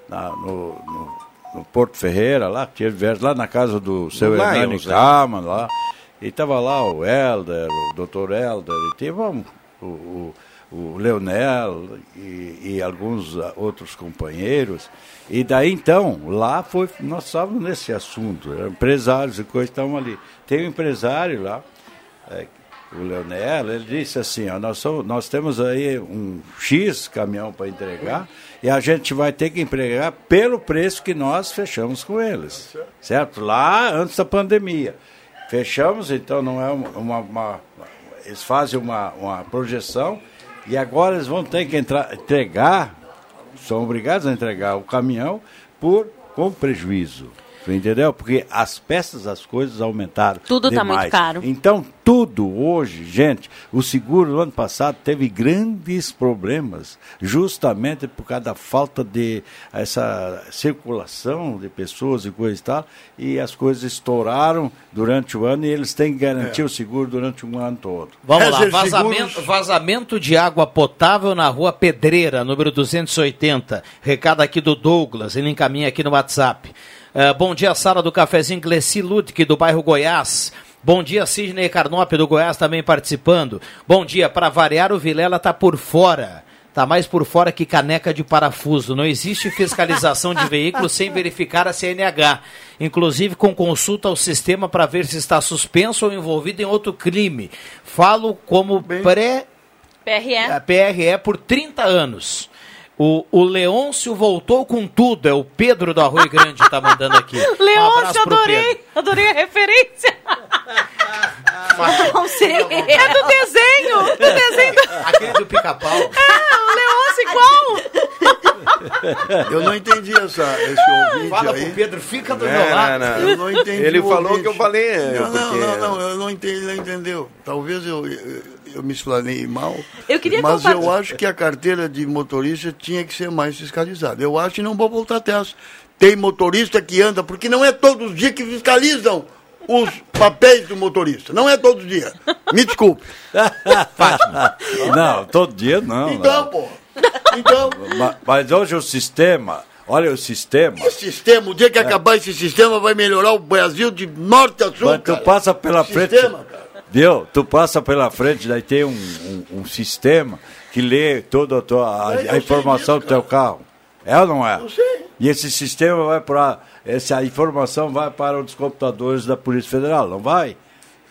na- no, no- no Porto Ferreira, lá, tivemos lá na casa do seu Hernani? Kama, lá. E estava lá o Helder, o doutor Helder, e teve um, o, o, o Leonel e, e alguns ah, outros companheiros. E daí então, lá foi, nós estávamos nesse assunto, eram empresários e coisas estavam ali. Tem um empresário lá, é, o Leonel, ele disse assim, ó, nós, somos- nós temos aí um X caminhão para entregar e a gente vai ter que entregar pelo preço que nós fechamos com eles, certo? Lá antes da pandemia. Fechamos, então não é uma... uma- eles fazem uma, uma projeção e agora eles vão ter que entrar, entregar, são obrigados a entregar o caminhão por, com prejuízo. Entendeu? Porque as peças, as coisas aumentaram. Tudo tá demais. muito caro. Então, tudo hoje, gente, o seguro no ano passado teve grandes problemas, justamente por causa da falta de essa circulação de pessoas e coisa e tal, e as coisas estouraram durante o ano e eles têm que garantir o seguro durante um ano todo. Vamos lá, Rezer vazamento, vazamento de água potável na rua Pedreira, número 280. Recado aqui do Douglas, ele encaminha aqui no WhatsApp. Eh, bom dia, sala do cafezinho Glessi Ludwig, do bairro Goiás. Bom dia, Sidney Carnop, do Goiás, também participando. Bom dia, para variar, o Vilela tá por fora. Tá mais por fora que caneca de parafuso. Não existe fiscalização de veículos sem verificar a CNH. Inclusive com consulta ao sistema para ver se está suspenso ou envolvido em outro crime. Falo como pré PRE. a PRE por 30 anos. O, o Leôncio voltou com tudo. É o Pedro do Arroio Grande que tá mandando aqui. Um Leôncio, pro adorei. Pedro. Adorei a referência. Não sei. É do desenho. Do desenho. do- Aquele do pica-pau. É, o Leôncio igual. Eu não entendi essa, esse ouvinte Fala aí. pro Pedro, fica do É, meu lado. não, não. Eu não entendi. Ele o falou ouvinte. que eu falei, Não, não, porque- não, não, eu não entendi, ele não entendeu. Talvez eu, eu, eu me explanei mal. Eu queria Mas compartilhar- eu acho que a carteira de motorista tinha que ser mais fiscalizada. Eu acho e não vou voltar atrás. Tem motorista que anda, porque não é todos os dias que fiscalizam os papéis do motorista. Não é todos os dias. Me desculpe. Não, todo dia não. Então, não. pô. Então, Ma- Mas hoje o sistema, olha o sistema. o sistema, o dia que acabar esse sistema, vai melhorar o Brasil de norte a sul. Mas tu cara. passa pela frente. Sistema, cara. Viu? Tu passa pela frente, daí tem um, um- um sistema que lê toda a, tua, a, Eu a informação do teu carro. É ou não é? Eu sei. E esse sistema vai para. Essa informação vai para os computadores da Polícia Federal, não vai?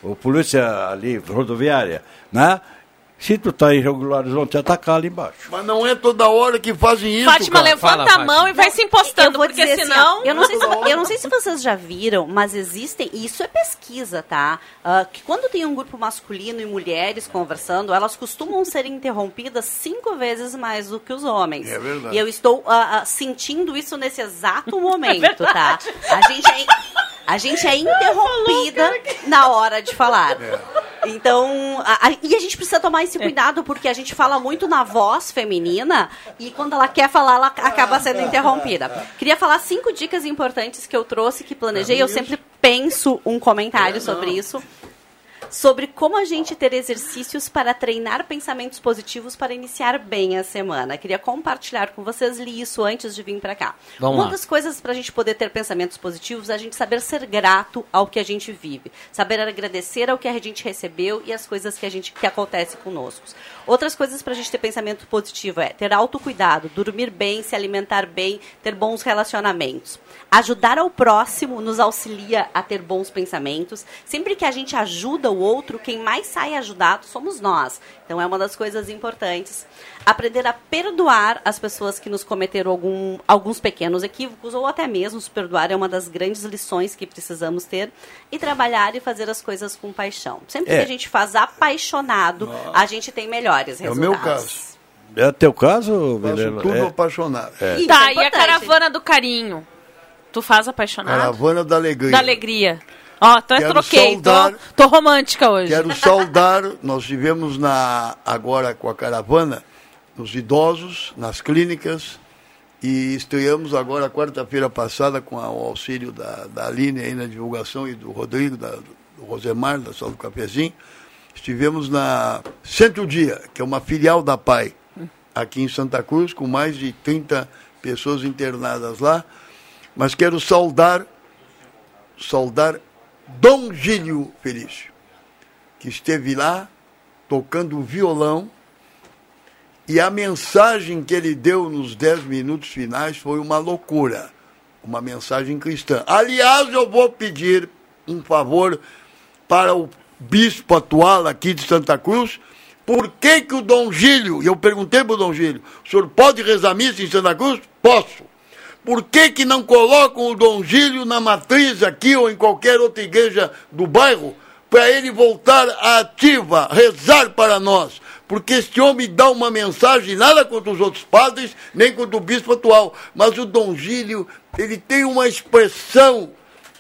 Ou polícia ali, rodoviária, né? Se tu tá irregular, eles vão te atacar ali embaixo. Mas não é toda hora que fazem isso, Fátima, cara. levanta Fala, a mão Fátima. e vai se impostando, porque assim, senão... ó, eu, não sei se, eu não sei se vocês já viram, mas existem, e isso é pesquisa, tá? Ah, que quando tem um grupo masculino e mulheres conversando, elas costumam ser interrompidas cinco vezes mais do que os homens. É verdade. E eu estou ah, ah, sentindo isso nesse exato momento, tá? A gente é, a gente é interrompida na hora de falar. Então, a- a- e a gente precisa tomar esse cuidado, porque a gente fala muito na voz feminina e quando ela quer falar, ela acaba sendo interrompida. Queria falar cinco dicas importantes que eu trouxe, que planejei. Eu sempre penso um comentário sobre isso. Sobre como a gente ter exercícios para treinar pensamentos positivos para iniciar bem a semana. Queria compartilhar com vocês, li isso antes de vir para cá. Vamos Uma lá. das coisas para a gente poder ter pensamentos positivos é a gente saber ser grato ao que a gente vive, saber agradecer ao que a gente recebeu e as coisas que a gente que acontece conosco. Outras coisas para a gente ter pensamento positivo é ter autocuidado, dormir bem, se alimentar bem, ter bons relacionamentos. Ajudar ao próximo nos auxilia a ter bons pensamentos. Sempre que a gente ajuda o outro, quem mais sai ajudado somos nós. Então é uma das coisas importantes. Aprender a perdoar as pessoas que nos cometeram algum, alguns pequenos equívocos, ou até mesmo se perdoar é uma das grandes lições que precisamos ter. E trabalhar e fazer as coisas com paixão. Sempre É. que a gente faz apaixonado, a gente tem melhores É o resultados. meu caso. É o teu caso, Vilela? tudo É. apaixonado. Isso Tá, é e a caravana do carinho? Tu faz apaixonado? Caravana da alegria. Da alegria. Ó, até Quero troquei, tô, saudar- tô romântica hoje. Quero saudar, nós tivemos na, agora com a caravana, nos idosos, nas clínicas, e estreamos agora, quarta-feira passada, com a- o auxílio da, da Aline aí na divulgação e do Rodrigo, da, do Rosemar, da Sala do Cafezinho. Estivemos na Centro Dia, que é uma filial da PAI, aqui em Santa Cruz, com mais de 30 pessoas internadas lá. Mas quero saudar, saudar Dom Gílio Felício, que esteve lá tocando violão e a mensagem que ele deu nos dez minutos finais foi uma loucura, uma mensagem cristã. Aliás, eu vou pedir um favor para o bispo atual aqui de Santa Cruz. Por que, que o Dom Gílio, eu perguntei para o Dom Gílio, o senhor pode rezar missa em Santa Cruz? Posso. Por que, que não colocam o Dom Gílio na matriz aqui ou em qualquer outra igreja do bairro para ele voltar à ativa, rezar para nós? Porque este homem dá uma mensagem, nada contra os outros padres, nem contra o bispo atual, mas o Dom Gílio, ele tem uma expressão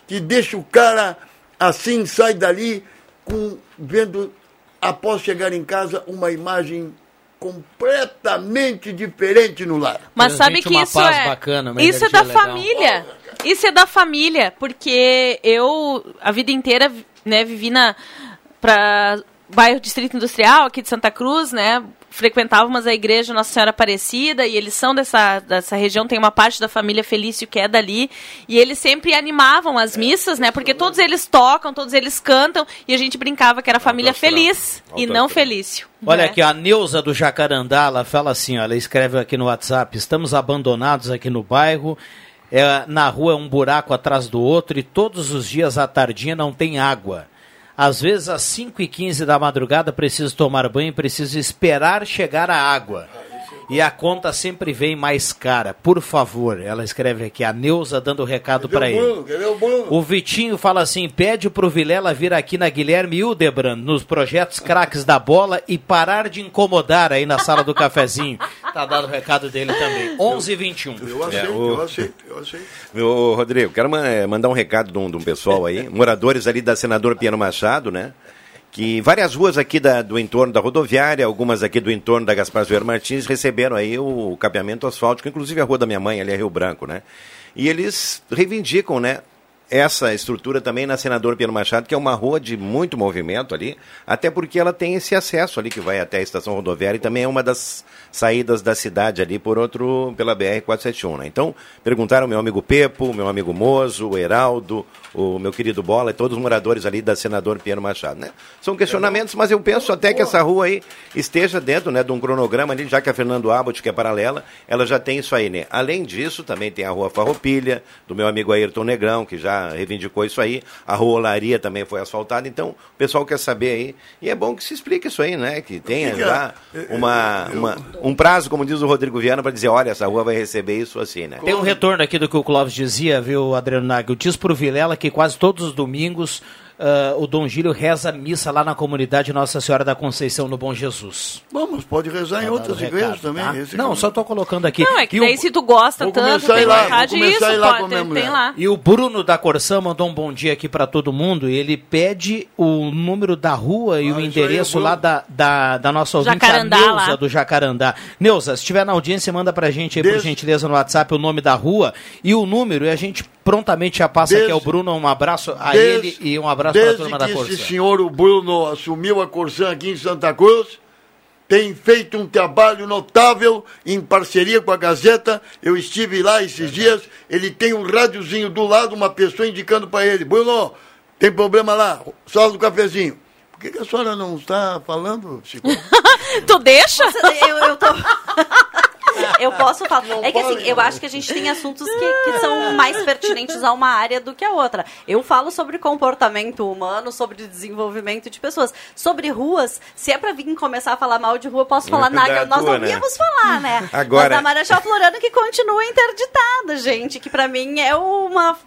que deixa o cara assim, sai dali com vendo após chegar em casa uma imagem completamente diferente no lar. Mas sabe que uma isso é bacana, isso é da legal. família. Isso é da família, porque eu a vida inteira, né, vivi na para bairro Distrito Industrial aqui de Santa Cruz, né? Frequentávamos a igreja Nossa Senhora Aparecida e eles são dessa, dessa região, tem uma parte da família Felício que é dali. E eles sempre animavam as missas, né? Porque todos eles tocam, todos eles cantam e a gente brincava que era família astral. feliz e não. Felício. Olha né? aqui, a Neuza do Jacarandá, ela fala assim, ó, ela escreve aqui no WhatsApp, estamos abandonados aqui no bairro, é, na rua é um buraco atrás do outro e todos os dias à tardinha não tem água. Às vezes às 5 e 15 da madrugada preciso tomar banho, preciso esperar chegar a água. E a conta sempre vem mais cara. Por favor, ela escreve aqui, a Neuza dando o recado para ele. O Vitinho fala assim: pede pro Vilela vir aqui na Guilherme Hildebrand, nos projetos craques da bola e parar de incomodar aí na sala do cafezinho. Tá dado o recado dele também. 11 e 21. Eu aceito, o- eu aceito, eu aceito. Meu Rodrigo, quero ma- mandar um recado de um, de um pessoal aí, moradores ali da Senador Piano Machado, né? Que várias ruas aqui da- do entorno da rodoviária, algumas aqui do entorno da Gaspar Zoeiro Martins, receberam aí o capeamento asfáltico, inclusive a rua da minha mãe, ali é Rio Branco, né? E eles reivindicam, né? Essa estrutura também na Senador Piano Machado, que é uma rua de muito movimento ali, até porque ela tem esse acesso ali que vai até a estação rodoviária e também é uma das saídas da cidade ali por outro, pela BR-471, né? Então, perguntaram meu amigo Pepo, meu amigo Mozo, o Heraldo, o meu querido Bola e todos os moradores ali da Senador Piano Machado, né? São questionamentos, mas eu penso até que essa rua aí esteja dentro, né, de um cronograma ali, já que a Fernando Abbott, que é paralela, ela já tem isso aí, né? Além disso, também tem a rua Farroupilha, do meu amigo Ayrton Negrão, que já reivindicou isso aí, a rua Olaria também foi asfaltada, então o pessoal quer saber aí, e é bom que se explique isso aí, né, que tenha já uma, uma- um prazo, como diz o Rodrigo Viana, para dizer, olha, essa rua vai receber isso assim, né? Tem um retorno aqui do que o Clóvis dizia, viu, Adriano Nagel? Diz pro Vilela que quase todos os domingos ah, o Dom Gílio reza missa lá na comunidade Nossa Senhora da Conceição no Bom Jesus. Bom, mas pode rezar em Tá outras igrejas recado, também. tá? esse Não, que- só tô colocando aqui. Não, é que E daí o- se tu gosta Vou tanto, começar a tem ir lá, vontade vou começar disso, a ir lá pode, a tem, tem lá. E o Bruno da Corsã mandou um bom dia aqui para todo mundo. E ele pede o número da rua e Ah, o endereço lá da, da, da nossa ouvinte, Jacarandá, a Neuza lá. do Jacarandá. Neuza, se estiver na audiência, manda pra gente aí, por gentileza, no WhatsApp o nome da rua e o número. E a gente prontamente já passa aqui Desde- ao Bruno. Um abraço a Desde- ele e um abraço para a Desde turma que da Corsã. esse senhor, o Bruno, assumiu a Corsã aqui em Santa Cruz, tem feito um trabalho notável em parceria com a Gazeta. Eu estive lá esses dias, ele tem um rádiozinho do lado, uma pessoa indicando para ele, Bruno, tem problema lá, sala do cafezinho. Por que, que a senhora não está falando, Chico? Tu deixa? Eu, eu tô. Eu posso falar. Não é que assim, eu não. acho que a gente tem assuntos que, que são mais pertinentes a uma área do que a outra. Eu falo sobre comportamento humano, sobre desenvolvimento de pessoas. Sobre ruas, se é pra vir começar a falar mal de rua, eu posso falar Da nada. Nós tua, não né? íamos falar, né? Agora- Mas da Marechal Floriano que continua interditada, gente. Que pra mim é uma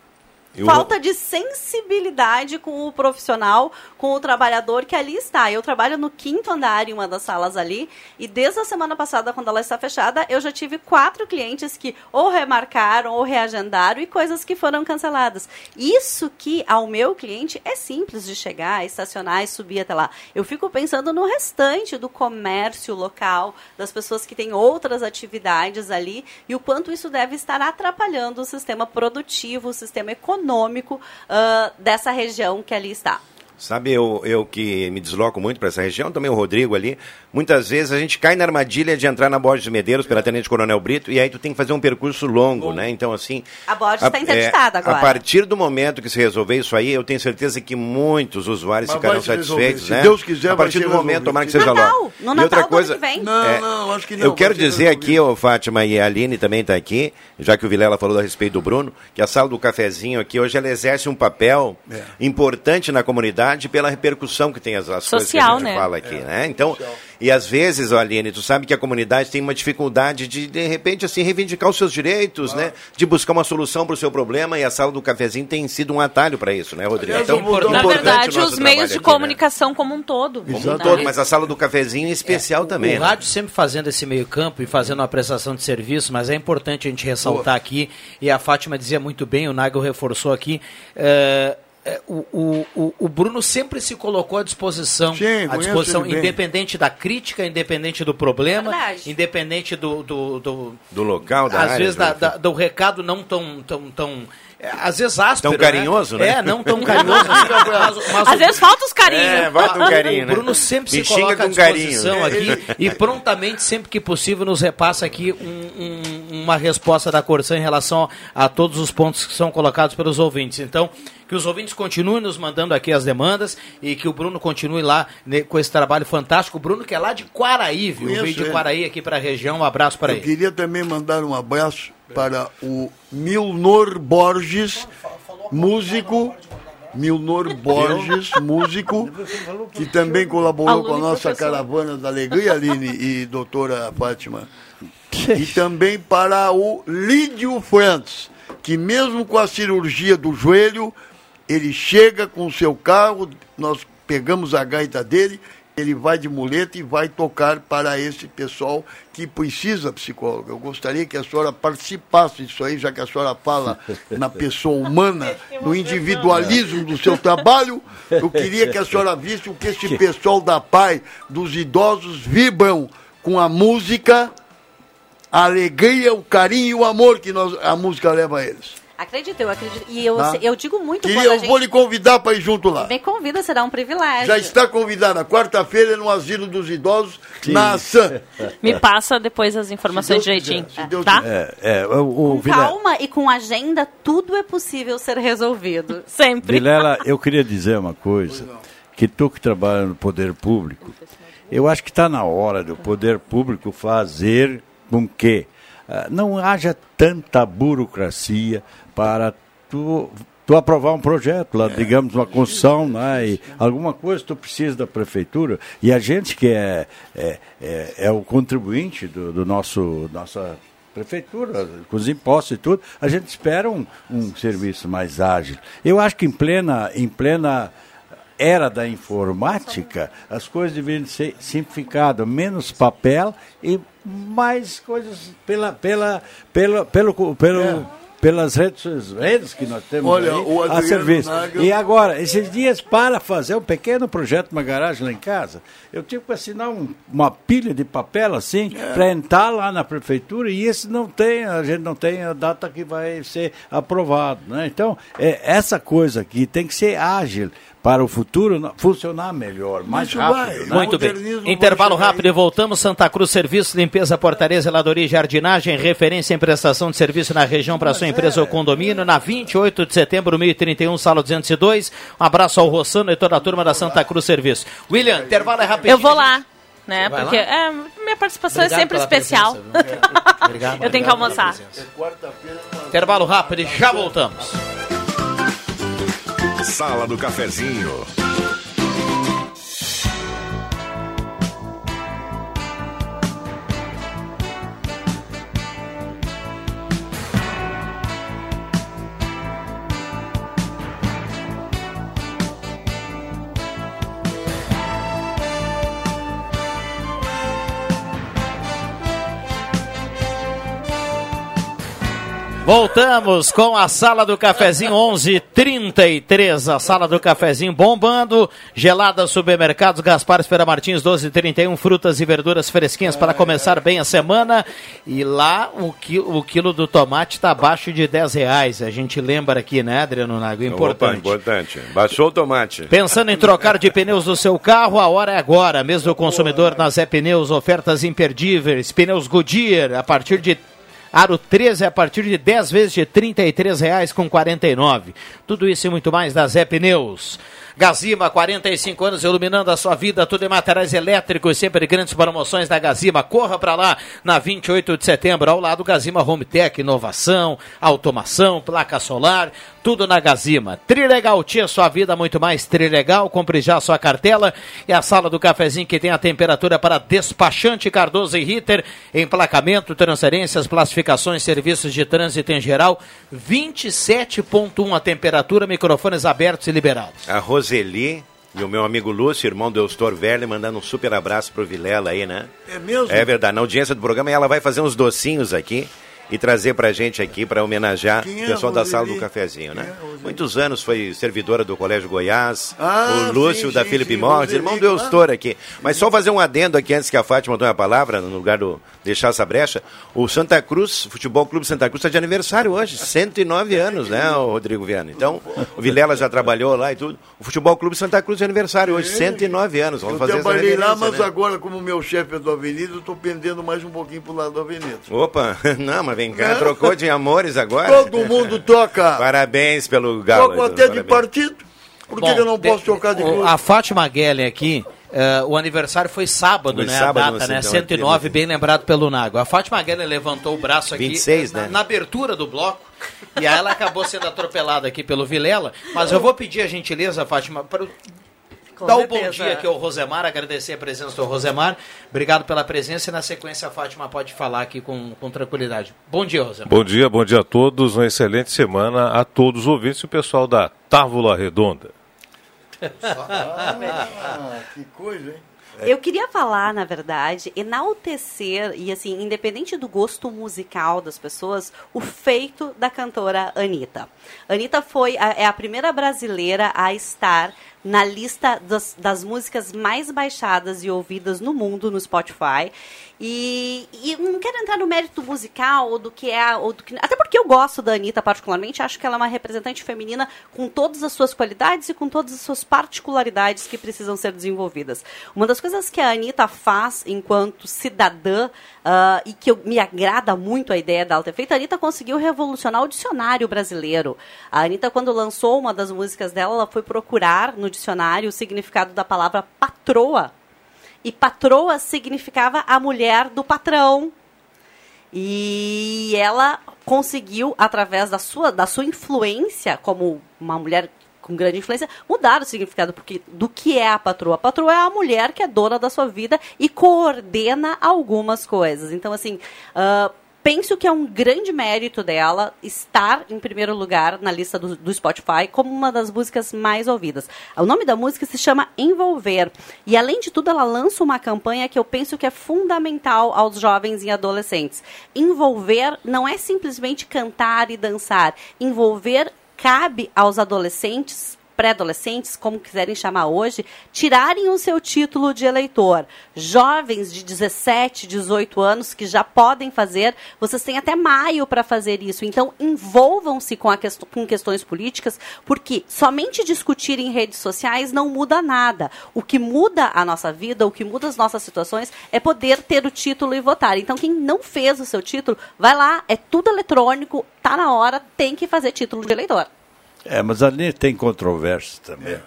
E o- falta de sensibilidade com o profissional, com o trabalhador que ali está. Eu trabalho no quinto andar em uma das salas ali e desde a semana passada, quando ela está fechada, eu já tive quatro clientes que ou remarcaram ou reagendaram e coisas que foram canceladas. Isso que ao meu cliente é simples de chegar, estacionar e subir até lá. Eu fico pensando no restante do comércio local, das pessoas que têm outras atividades ali e o quanto isso deve estar atrapalhando o sistema produtivo, o sistema econômico ah, dessa região que ali está. Sabe, eu, eu que me desloco muito para essa região, também o Rodrigo ali, muitas vezes a gente cai na armadilha de entrar na Borges de Medeiros pela Tenente Coronel Brito e aí tu tem que fazer um percurso longo, né? Então, assim... A Borges está interditada é, agora. A partir do momento que se resolver isso aí, eu tenho certeza que muitos usuários Mas ficarão se resolver. satisfeitos, Se né? Deus quiser, A partir do momento, tomara que seja Natal, logo. no e Natal outra do ano coisa, que vem. Não, é, não, acho que não. eu quero dizer aqui, ô Fátima e a Aline também está aqui, já que o Vilela falou a respeito do Bruno, que a sala do cafezinho aqui hoje ela exerce um papel É. importante na comunidade pela repercussão que tem as, as coisas que a Social, gente né? fala aqui, né? Então, e às vezes, Aline, tu sabe que a comunidade tem uma dificuldade de, de repente, assim, reivindicar os seus direitos, né? De buscar uma solução para o seu problema e a sala do cafezinho tem sido um atalho para isso, né, Rodrigo? Dar Na Importante verdade, o os meios de aqui, né? comunicação como um todo. Como um Exatamente. todo, mas a sala do cafezinho em especial O- também, O né? rádio sempre fazendo esse meio campo e fazendo uma prestação de serviço, mas é importante a gente ressaltar aqui, e a Fátima dizia muito bem, o Nagel reforçou aqui, é, é, o, o, o- o Bruno sempre se colocou à disposição, Sim, à disposição independente da crítica, independente do problema, Verdade. independente do, do, do- Do local, da às área, vezes do- da- da- do recado não tão tão, tão é, às vezes áspero, Tão carinhoso, né? É, não tão carinhoso. mas, mas Às vezes falta os carinhos. É, bota um carinho, o né? Bruno sempre Me se coloca à carinho. disposição aqui e prontamente, sempre que possível, nos repassa aqui um- um- uma resposta da Corsã em relação a todos os pontos que são colocados pelos ouvintes. Então, que os ouvintes continuem nos mandando aqui as demandas e que o Bruno continue lá né, com esse trabalho fantástico. O Bruno que é lá de Quaraí, viu? Conheço Veio de. Quaraí aqui para a região. Um abraço para Eu ele. queria também mandar um abraço para o Milnor Borges, músico. Milnor Borges, músico, que também colaborou com a nossa caravana da Alegria, Aline e doutora Fátima. E também para o Lídio Frantz, que mesmo com a cirurgia do joelho, ele chega com o seu carro, nós pegamos a gaita dele, ele vai de muleta e vai tocar para esse pessoal que precisa psicólogo. Eu gostaria que a senhora participasse disso aí, já que a senhora fala na pessoa humana, no individualismo do seu trabalho. Eu queria que a senhora visse o que esse pessoal da PAI, dos idosos, vibram com a música, a alegria, o carinho e o amor que nós, a música leva a eles. Acredito, eu acredito. E eu, Tá. eu digo muito E quando eu a gente vou lhe convidar para ir junto lá. me convida, será um privilégio. Já está convidada, quarta-feira, no Asilo dos Idosos, na Ação. Me passa depois as informações direitinho. quiser, Tá? É, é, o, o Com Vilela- calma e com agenda, tudo é possível ser resolvido. Sempre. Vilela, eu queria dizer uma coisa, que tu que trabalha no poder público, eu acho que está na hora do poder público fazer com que ah, não haja tanta burocracia para tu, tu aprovar um projeto, lá, digamos, uma construção, né, e alguma coisa tu precisa da prefeitura, e a gente que é, é, é, é o contribuinte do, do nosso nossa prefeitura, com os impostos e tudo, a gente espera um, um serviço mais ágil. Eu acho que em plena, em plena era da informática, as coisas deveriam ser simplificadas, menos papel e mais coisas pela, pela, pela, pelo, pelo, pelas redes, redes que nós temos Olha, aí, a serviço. Nagel- E agora, esses dias, para fazer um pequeno projeto, uma garagem lá em casa, eu tive que assinar um- uma pilha de papel assim, para entrar lá na prefeitura, e esse não tem, a gente não tem a data que vai ser aprovado. Né? Então, é, essa coisa aqui tem que ser ágil para o futuro na- funcionar melhor, mais Isso rápido. vai, né? Muito bem. Intervalo rápido aí. e voltamos. Santa Cruz Serviços, Limpeza, Portaria, Zeladoria e Jardinagem. Referência em prestação de serviço na região para sua empresa ou condomínio. Na 28 de setembro, 1031, sala 202. Um abraço ao Rossano e toda a turma da Santa Cruz Serviços. William, intervalo é rapidinho. Eu vou lá, né? Vai Porque é, minha participação Obrigado é sempre especial. presença? Obrigado, Eu tenho que almoçar. Intervalo rápido e já voltamos. Sala do Cafezinho. Voltamos com a Sala do Cafezinho 11:33, a Sala do Cafezinho bombando, gelada supermercados Gaspar Feira Martins 12:31, frutas e verduras fresquinhas para começar bem a semana. E lá o quilo, o quilo do tomate está abaixo de 10 reais. A gente lembra aqui, né, Adriano Nago? Opa, Importante. importante. Baixou o tomate. Pensando em trocar de pneus do seu carro, a hora é agora. Mesmo o consumidor na Zé Pneus, ofertas imperdíveis. Pneus Goodyear, a partir de Aro 13 a partir de 10 vezes de R$ 33,49. Tudo isso e muito mais da Zé Pneus. Gazima, 45 anos iluminando a sua vida, tudo em materiais elétricos, sempre grandes promoções da Gazima. Corra para lá na 28 de setembro, ao lado Gazima Home Tech, inovação, automação, placa solar, tudo na Gazima. Trilegal, tia sua vida muito mais Trilegal. Compre já sua cartela e a sala do cafezinho que tem a temperatura para despachante Cardoso e Ritter, emplacamento, transferências, classificações, serviços de trânsito em geral, 27.1 a temperatura, microfones abertos e liberados. A Roseli e o meu amigo Lúcio, irmão do Eustor Verle, mandando um super abraço pro Vilela aí, né? É mesmo? É verdade, na audiência do programa, ela vai fazer uns docinhos aqui e trazer pra gente aqui para homenagear Quem é o pessoal a da sala do cafezinho, né? É a? Muitos anos foi servidora do Colégio Goiás, Ah, o Lúcio sim, da Felipe Morris, irmão do. Eustor aqui. Mas só fazer um adendo aqui antes que a Fátima tome a palavra, no lugar do deixar essa brecha. O Santa Cruz, Futebol Clube Santa Cruz, está de aniversário hoje, 109 anos, né, o Rodrigo Viana? Então, o Vilela já trabalhou lá e tudo. O Futebol Clube Santa Cruz de aniversário hoje, 109 anos. Vamos Eu fazer trabalhei lá, mas né? agora, como meu chefe é do Avenida, eu estou pendendo mais um pouquinho pro lado do Avenida. Opa, não, mas vem cá, Não. trocou de amores agora? Todo mundo toca. Parabéns pelo galo. Toco até de partido. Por que Bom, que eu não de- posso tocar de o-? A Fátima Guellen aqui, eh, o aniversário foi sábado, Foi né? sábado, a data, né? Cidão 109, Aquino. bem lembrado pelo Nago. A Fátima Guellen levantou o braço aqui 26, na, né? na abertura do bloco. E aí ela acabou sendo atropelada aqui pelo Vilela. Mas eu vou pedir a gentileza, Fátima, para Com dar o certeza. bom dia aqui ao Rosemar, agradecer a presença do Rosemar. Obrigado pela presença e na sequência a Fátima pode falar aqui com, com tranquilidade. Bom dia, Rosemar. Bom dia, bom dia a todos. Uma excelente semana a todos os ouvintes e o pessoal da Távola Redonda. Ah, que coisa, hein? Eu queria falar, na verdade, enaltecer, e assim, independente do gosto musical das pessoas, o feito da cantora Anitta. Anitta foi a, é a primeira brasileira a estar na lista das, das músicas mais baixadas e ouvidas no mundo no Spotify. E, e não quero entrar no mérito musical ou do que é, ou do que, até porque eu gosto da Anitta particularmente, acho que ela é uma representante feminina com todas as suas qualidades e com todas as suas particularidades que precisam ser desenvolvidas. Uma das coisas que a Anitta faz enquanto cidadã ah, e que eu- me agrada muito a ideia dela ter feito, a Anitta conseguiu revolucionar o dicionário brasileiro. A Anitta, quando lançou uma das músicas dela, ela foi procurar no dicionário o significado da palavra patroa. E patroa significava a mulher do patrão. E ela conseguiu, através da sua, da sua influência, como uma mulher com grande influência, mudar o significado porque, do que é a patroa. A patroa é a mulher que é dona da sua vida e coordena algumas coisas. Então, assim, ah, penso que é um grande mérito dela estar em primeiro lugar na lista do, do Spotify como uma das músicas mais ouvidas. O nome da música se chama Envolver. E, além de tudo, ela lança uma campanha que eu penso que é fundamental aos jovens e adolescentes. Envolver não é simplesmente cantar e dançar. Envolver cabe aos adolescentes pré-adolescentes, como quiserem chamar hoje, tirarem o seu título de eleitor. Jovens de 17, 18 anos que já podem fazer, vocês têm até maio para fazer isso. Então, envolvam-se com, quest com questões políticas, porque somente discutir em redes sociais não muda nada. O que muda a nossa vida, o que muda as nossas situações, é poder ter o título e votar. Então, quem não fez o seu título, vai lá, é tudo eletrônico, tá na hora, tem que fazer título de eleitor. É, mas a Anitta tem controvérsia também.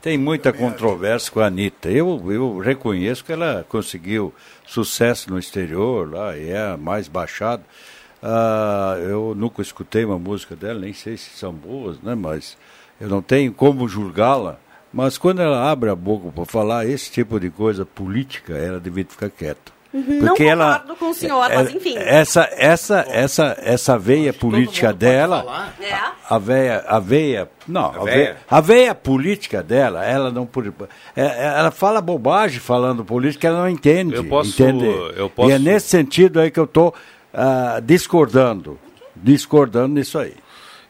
Tem muita controvérsia com a Anitta. Eu, eu reconheço que ela conseguiu sucesso no exterior, lá, e é mais baixada. Ah, eu nunca escutei uma música dela, nem sei se são boas, né? Mas eu não tenho como julgá-la. Mas quando ela abre a boca para falar esse tipo de coisa política, ela devia ficar quieta. Não concordo com o senhor, é- mas enfim. Essa, essa, essa, essa veia política dela. É. a veia, a veia, não, a, veia? veia, a veia política dela, ela não é, é, ela fala bobagem falando política, ela não entende, Eu posso- entende? eu posso- E é nesse sentido aí que eu estou discordando, discordando nisso aí.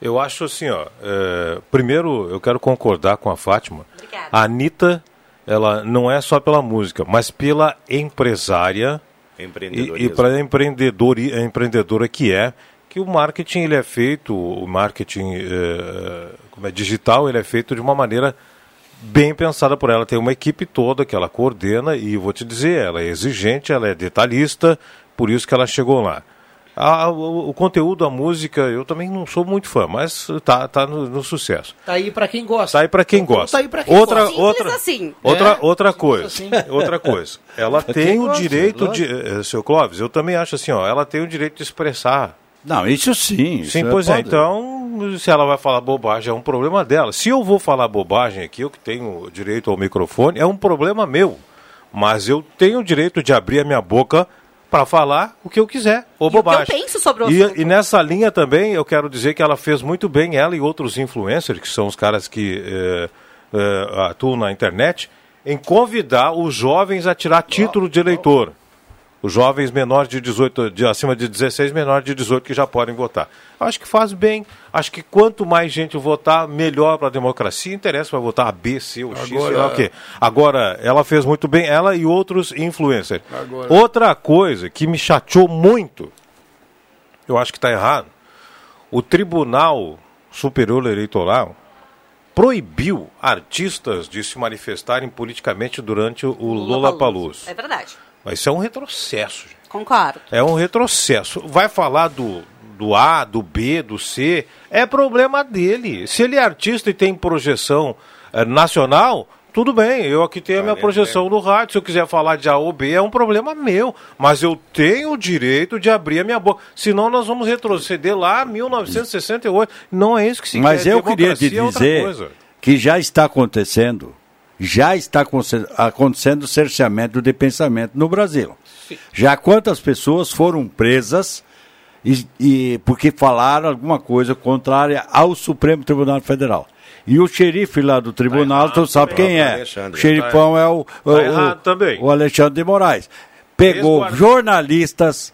Eu acho assim, ó. é, primeiro, eu quero concordar com a Fátima. Obrigada. A Anitta, ela não é só pela música, mas pela empresária e, e para empreendedor, empreendedora que é, que o marketing ele é feito, o marketing é, como é, digital, ele é feito de uma maneira bem pensada por ela. Tem uma equipe toda que ela coordena e vou te dizer, ela é exigente, ela é detalhista, por isso que ela chegou lá. A- o, o conteúdo, a música, eu também não sou muito fã, mas tá, tá no, no sucesso. Tá aí pra quem gosta. Tá aí pra quem gosta. Tá aí pra quem outra, gosta. outra, Simples assim. outra, É, outra coisa. assim. Outra coisa. Ela Pra tem o gosta, direito de. lógico. eh, Seu Clóvis, eu também acho assim, ó. Ela tem o direito de expressar. Não, isso sim. isso Sim, pois é. Então, se ela vai falar bobagem, é um problema dela. Se eu vou falar bobagem aqui, eu que tenho direito ao microfone, é um problema meu. Mas eu tenho o direito de abrir a minha boca para falar o que eu quiser, ou E o que eu bobagem. penso sobre o assunto. e, e nessa linha também, eu quero dizer que ela fez muito bem, ela e outros influencers, que são os caras que eh, eh, atuam na internet, em convidar os jovens a tirar título de eleitor. Os jovens menores de 18, de, acima de 16, menores de 18 que já podem votar. Acho que faz bem. Acho que quanto mais gente votar, melhor para a democracia. Interessa para votar A, B, C ou X, sei lá o quê. Agora, ela fez muito bem, ela e outros influencers. Agora- Outra coisa que me chateou muito, eu acho que está errado, o Tribunal Superior Eleitoral proibiu artistas de se manifestarem politicamente durante o Lollapalooza. É verdade. Mas isso é um retrocesso. gente. Concordo. É um retrocesso. Vai falar do, do A, do B, do C, é problema dele. Se ele é artista e tem projeção eh, nacional, tudo bem, eu aqui tenho a minha projeção no rádio. Se eu quiser falar de A ou B, é um problema meu. Mas eu tenho o direito de abrir a minha boca. Senão nós vamos retroceder lá a 1968. Não é isso que se Mas quer. eu queria te é outra dizer coisa. que já está acontecendo, já está aconte- acontecendo cerceamento de pensamento no Brasil. Já quantas pessoas foram presas e, e- porque falaram alguma coisa contrária ao Supremo Tribunal Federal. E o xerife lá do tribunal, tu sabe quem é? Alexandre. O xerifão é o, o, errado o- o Alexandre de Moraes. Pegou jornalistas,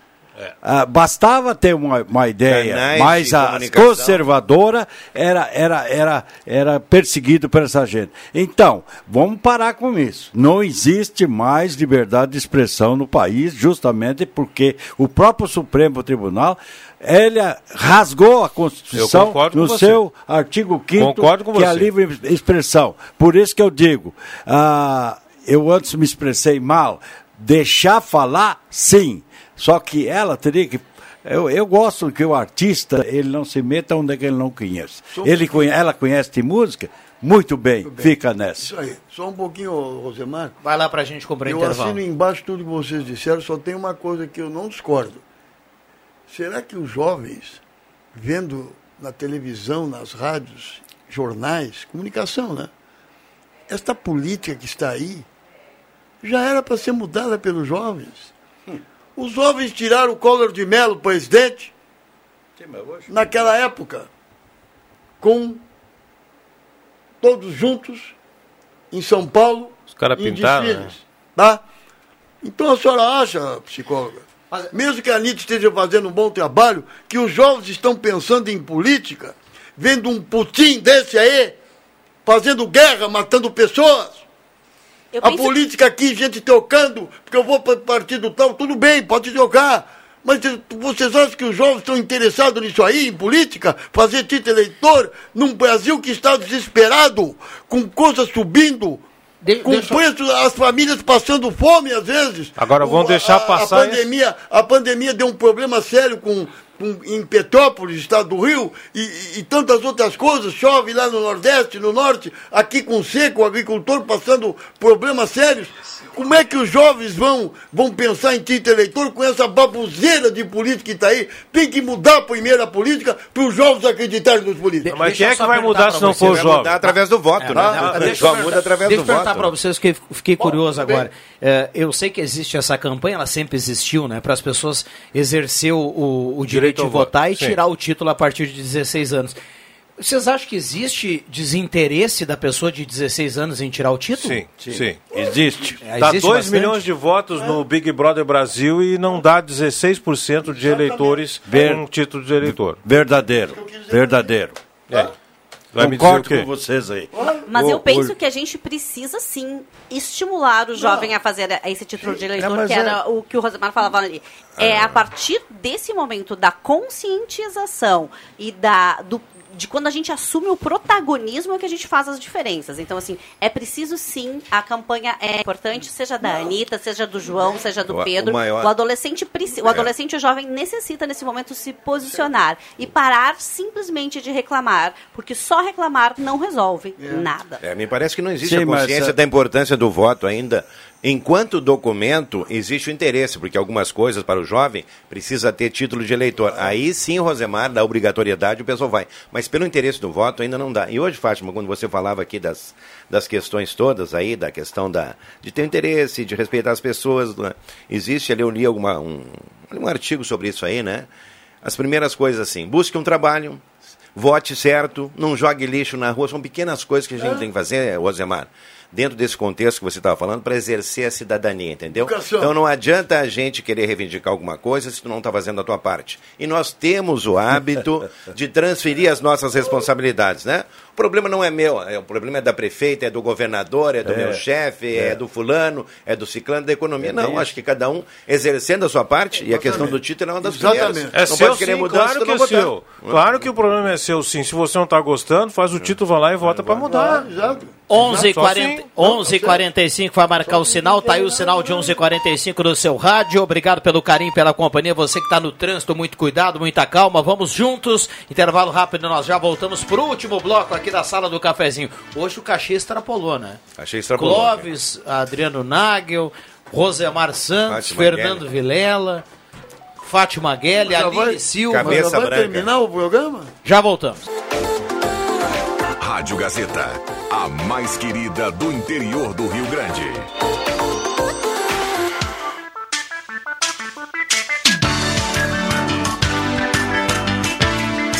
ah, bastava ter uma, uma ideia, Canais mas de a conservadora era, era, era, era perseguido por essa gente. Então, vamos parar com isso. Não existe mais liberdade de expressão no país, justamente porque o próprio Supremo Tribunal ele rasgou a Constituição no você. seu artigo 5 Concordo com que é a você. livre expressão. Por isso que eu digo, ah, eu antes me expressei mal, deixar falar, sim. Só que ela teria que. Eu, eu gosto que o artista ele não se meta onde é que ele não conhece. Ele conhe, ela conhece de música? Muito bem, fica nessa. Isso aí. Só um pouquinho, Rosemar. Vai lá pra gente cobrar Eu intervalo. assino embaixo tudo que vocês disseram, só tem uma coisa que eu não discordo. Será que os jovens, vendo na televisão, nas rádios, jornais, comunicação, né? Esta política que está aí já era para ser mudada pelos jovens. Os jovens tiraram o Collor de Mello, presidente, naquela época, com todos juntos em São Paulo, Os caras em pintaram, desfiles, né? tá? Então a senhora acha, psicóloga, mesmo que a Anitta esteja fazendo um bom trabalho, que os jovens estão pensando em política, vendo um Putin desse aí, fazendo guerra, matando pessoas? Eu A política aqui, gente trocando, porque eu vou para partido tal, tudo bem, pode trocar. Mas vocês acham que os jovens estão interessados nisso aí, em política? Fazer título eleitor num Brasil que está desesperado, com coisas subindo, De- com deixa as famílias passando fome às vezes. Agora vão deixar a, passar A pandemia, a pandemia deu um problema sério com, com- em Petrópolis, estado do Rio, e- e tantas outras coisas. Chove lá no Nordeste, no Norte, aqui com seco, o agricultor passando problemas sérios. Como é que os jovens vão, vão pensar em título eleitor com essa babuzeira de política que está aí? Tem que mudar primeiro a política para os jovens acreditarem nos políticos. Mas Deixa quem é que vai mudar se não for Vai jovem? mudar através do voto, né? Ah, deixa Só eu muda através deixa do eu perguntar voto. para vocês que eu fiquei curioso bem. agora. É, eu sei que existe essa campanha, ela sempre existiu, né? Para as pessoas exercer o, o- o direito, Direito de votar voto, e sim. tirar o título a partir de 16 anos. Vocês acham que existe desinteresse da pessoa de 16 anos em tirar o título? Sim, sim. Existe. É, Dá existe 2 bastante? milhões de votos no Big Brother Brasil e não dá 16% de eleitores Ver- com título de eleitor. Verdadeiro. Verdadeiro. É. Vai me dizer o Concordo com vocês aí. Mas O- eu penso o- que a gente precisa sim estimular o jovem a fazer esse título de eleitor, mas que é- era o que o Rosemar falava ali. É a partir desse momento da conscientização e da, do, de quando a gente assume o protagonismo é que a gente faz as diferenças. Então, assim, é preciso sim, a campanha é importante, seja da Anitta, seja do João, seja do O- o Pedro. maior- O adolescente, preci- o É. adolescente jovem necessita, nesse momento, se posicionar e parar simplesmente de reclamar, porque só reclamar não resolve nada. É, me parece que não existe Sim, a mas, consciência é- da importância do voto ainda. Enquanto documento, existe o interesse, porque algumas coisas para o jovem precisa ter título de eleitor. Aí sim, Rosemar, da obrigatoriedade, o pessoal vai. Mas pelo interesse do voto ainda não dá. E hoje, Fátima, quando você falava aqui das, das questões todas aí, da questão da, de ter interesse, de respeitar as pessoas, né? existe ali, eu li alguma, um, um artigo sobre isso aí, né? As primeiras coisas assim, busque um trabalho, vote certo, não jogue lixo na rua. São pequenas coisas que a gente tem que fazer, Rosemar, dentro desse contexto que você estava falando, para exercer a cidadania, entendeu? Educação. Então não adianta a gente querer reivindicar alguma coisa se tu não está fazendo a tua parte. E nós temos o hábito de transferir as nossas responsabilidades, né? O problema não é meu, é, o problema é da prefeita, é do governador, é do É, meu chefe, é. é. do fulano, é do ciclano da economia. É não, acho que cada um exercendo a sua parte, e a questão do título é uma das primeiras. Exatamente. É não seu pode querer sim, mudança claro que é votar. seu. Claro que o problema é seu sim. Se você não está gostando, faz o título, vai lá e vota para mudar. Exato. 11 Só 40, assim. 11 45 vai marcar o sinal, tá aí o sinal de 11 45 no seu rádio. Obrigado pelo carinho, pela companhia. Você que está no trânsito, muito cuidado, muita calma. Vamos juntos. Intervalo rápido, nós já voltamos pro último bloco aqui da sala do cafezinho. Hoje o cachê extrapolou, né? Achei extrapolou. Clóvis, Adriano Nagel, Rosemar Santos, Fátima Fernando Guelli. Vilela, Fátima Guelli, Aline vai- Silva. Cabeça Já vai branca. terminar o programa? Já voltamos. Rádio Gazeta, a mais querida do interior do Rio Grande.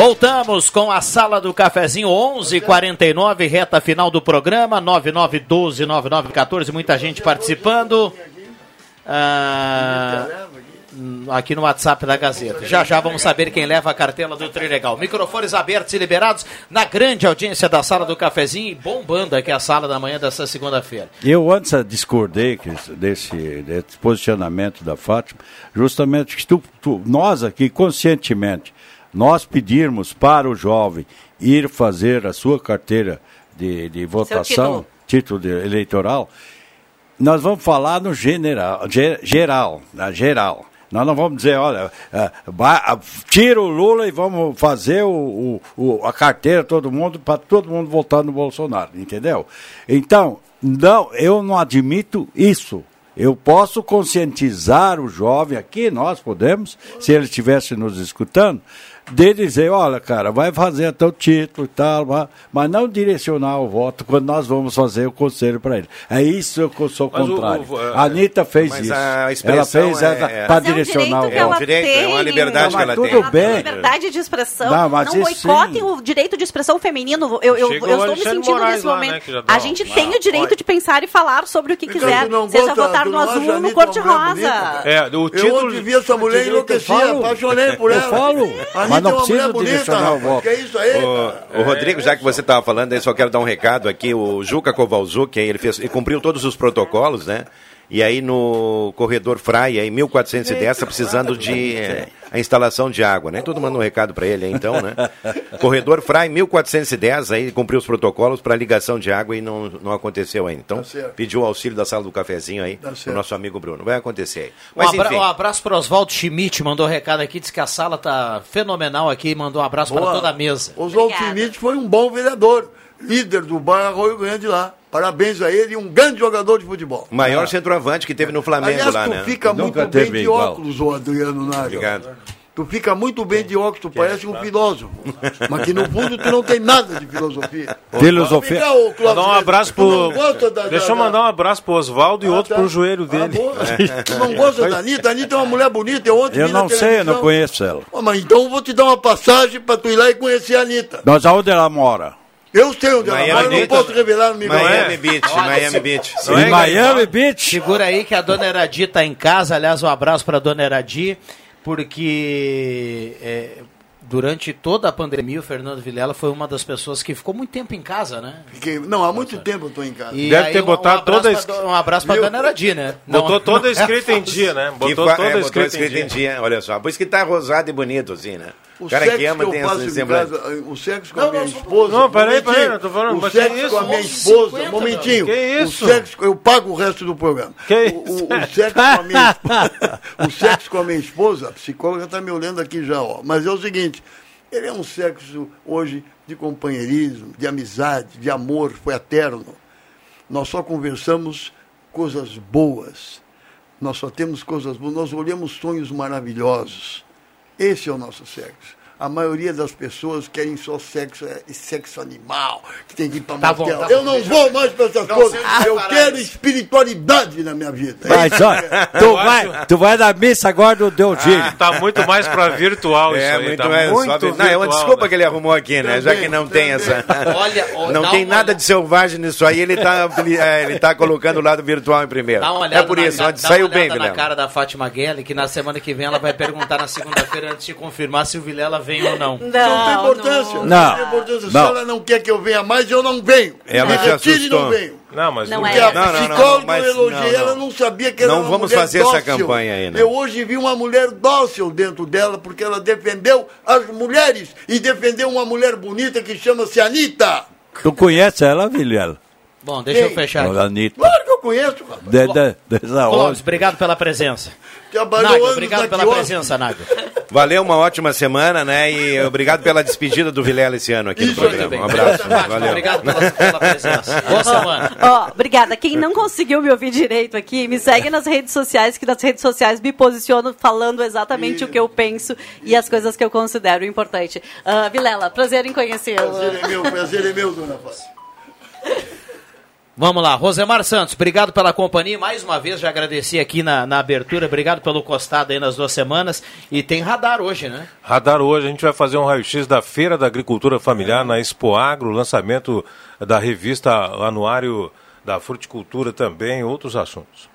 Voltamos com a sala do cafezinho 11:49 reta final do programa 9912 9914 muita gente participando Ah, aqui no WhatsApp da Gazeta. Já já vamos saber quem leva a cartela do Trilegal. Microfones abertos e liberados na grande audiência da sala do cafezinho e bombando aqui a sala da manhã dessa segunda-feira. Eu antes discordei desse, desse posicionamento da Fátima, justamente que tu- tu- nós aqui, conscientemente, nós pedirmos para o jovem ir fazer a sua carteira de, de votação, título de- eleitoral, nós vamos falar no general, ge- geral, na geral. Nós não vamos dizer, olha, ah, tira o Lula e vamos fazer o, o- o- a carteira todo mundo para todo mundo votar no Bolsonaro, entendeu? Então, não, eu não admito isso. Eu posso conscientizar o jovem aqui, nós podemos, se ele estivesse nos escutando, de dizer, olha, cara, vai fazer teu título e tal, mas- mas não direcionar o voto quando nós vamos fazer o conselho para ele. É isso que eu sou Mas o- contrário. o- é- a Anitta fez Mas isso. a Ela fez é- essa é- para Mas é um direcionar direito o que ela voto. direito, é uma liberdade Não, que ela mas tem. tudo Ela tem bem. liberdade de expressão. Não, mas não boicotem sim. o direito de expressão feminino. Eu, eu, eu o estou me sentindo Moraes nesse lá, momento. né, a um- gente Ah, tem o direito olha. de pensar e falar sobre o que Então, quiser. não Seja vota- votar no não azul ou no cor-de-rosa. É, o Eu vi essa mulher e Eu enlouqueci, falo. apaixonei por Eu ela. falo, A Anitta mas não é uma precisa mulher bonita, direcionar o voto. Que é isso aí? O, o Rodrigo, já que você estava falando, aí só quero dar um recado aqui. O Juca Kovalzuk, aí ele, fez, ele cumpriu todos os protocolos, né? E aí no corredor Fraia, em 1410, está precisando de eh, a instalação de água, né? Todo manda um recado para ele aí, então, né? Corredor Fraia, 1410, aí cumpriu os protocolos para ligação de água e não, não aconteceu ainda. Então, Tá pediu o auxílio da sala do cafezinho aí, Tá pro nosso amigo Bruno. Vai acontecer aí. Um, Mas abra- enfim, um abraço para Oswaldo Schmidt, mandou um recado aqui, disse que a sala tá fenomenal aqui, mandou um abraço para toda a mesa. Oswaldo. Schmidt foi um bom vereador, líder do bairro Arroio Grande lá. Parabéns a ele um grande jogador de futebol. o maior centroavante que teve no Flamengo Aliás, lá, tu né? fica Nunca muito bem de igual. óculos, ô Adriano Nagel. Obrigado. Tu fica muito bem de óculos, tu parece um filósofo. Mas que no fundo tu não tem nada de filosofia. Filosofia. Mandar um abraço pro. da- Deixa da- eu mandar um abraço pro Oswaldo e Ah, outro tá. pro joelho Ah, dele. boa. Tu não gosta da Anitta? A Anitta é uma mulher bonita. Eu ontem Eu não sei, eu não conheço ela. Pô, mas então eu vou te dar uma passagem pra tu ir lá e conhecer a Anitta. Mas aonde ela mora? Eu sei onde ela Miami mora, eu não Beach. posso revelar no microfone. Miami Beach, Miami Beach. Não é, Miami Beach. Segura aí que a dona Eradi tá em casa. Aliás, um abraço pra dona Eradi, porque é, durante toda a pandemia o Fernando Vilela foi uma das pessoas que ficou muito tempo em casa, né? Fiquei- não, há muito tempo eu estou em casa. E Deve aí, ter um- botado um abraço toda a es- Um abraço pra Viu? dona Eradi, né? Botou Não- toda a não é escrita em dia, né? Botou toda é, a escrita em escrito em dia. dia, olha só. Por isso que tá rosado e bonito, assim, né? O cara sexo que ama que eu faço em casa, o sexo com Não, a minha não, esposa. Não, peraí, peraí, eu tô falando, O sexo isso? com a minha 11,50, esposa, meu. momentinho. Que isso? O sexo, eu pago o resto do programa. Que o, isso? o- o sexo com a minha esposa, o sexo com a minha esposa, a psicóloga está me olhando aqui já, ó. Mas é o seguinte, ele é um sexo hoje de companheirismo, de amizade, de amor, foi eterno. Nós só conversamos coisas boas. Nós só temos coisas boas. Nós olhamos sonhos maravilhosos. Esse é o nosso sexo. A maioria das pessoas querem só sexo, é, sexo animal, que tem que ir para Tá motel. tá Eu bom, não deixa- vou mais para essas Não coisas. Eu quero isso. espiritualidade na minha vida. Mas olha, tu vai, tu vai na missa agora do Deodílio. Tá muito mais pra virtual isso É, aí. muito tá mais. muito só- Não, é uma virtual, desculpa né? que ele arrumou aqui, né? Já Também, que não tem também. essa. Olha, ó, Não tem uma nada olhada- de selvagem nisso aí, ele tá, ele, é, ele tá colocando o lado virtual em primeiro. Dá uma olhada, é por na, isso, onde dá saiu uma bem, olhada na Vilela. cara da Fátima Guelli, que na semana que vem ela vai perguntar na segunda-feira antes de confirmar se o Vilela vem ou não. Não tem importância. Não. tem importância. Se Não. ela não quer que eu venha mais, eu não venho. Ela Me retire e não venho. Não, mas Não o- é. Porque a Não, não, não, psicóloga não, eu não, não. ela não sabia que era Não uma vamos mulher fazer essa dócil. campanha aí, né? Eu hoje vi uma mulher dócil dentro dela, porque ela defendeu as mulheres e defendeu uma mulher bonita que chama-se Anitta. Tu conhece ela, Vilela? Bom, deixa eu Quem? fechar aqui. Anitta. Claro eu conheço, rapaz. De, de, dessa Clóvis, obrigado pela presença. Anos obrigado pela presença, Nádio. Valeu, uma ótima semana, né? E obrigado pela despedida do Vilela esse ano aqui no Isso, programa. Muito bem. Um abraço. Valeu. Obrigado pela, pela presença. Boa semana. Ó, obrigada. Quem não conseguiu me ouvir direito aqui, me segue nas redes sociais, que nas redes sociais me posiciono falando exatamente o que eu penso e as coisas que eu considero importante. Ah, Vilela, prazer em conhecê-lo. Prazer é meu, prazer é meu, dona Fátima. Vamos lá, Rosemar Santos, obrigado pela companhia. Mais uma vez, já agradeci aqui na, na abertura. Obrigado pelo costado aí nas duas semanas. E tem radar hoje, né? Radar hoje, a gente vai fazer um raio-x da Feira da Agricultura Familiar na Expo Agro, lançamento da revista Anuário da Fruticultura também, outros assuntos.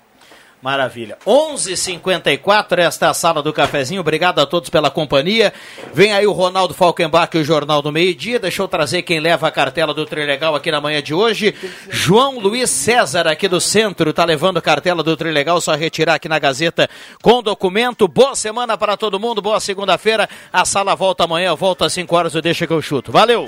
Maravilha. 11:54 esta é a sala do cafezinho. Obrigado a todos pela companhia. Vem aí o Ronaldo Falkenbach, o Jornal do Meio Dia. Deixa eu trazer quem leva a cartela do Trilegal aqui na manhã de hoje. João Luiz César, aqui do centro, tá levando a cartela do Trilegal. Só retirar aqui na Gazeta com documento. Boa semana para todo mundo. Boa segunda-feira. A sala volta amanhã. Volta às 5 horas. Eu deixo que eu chuto. Valeu.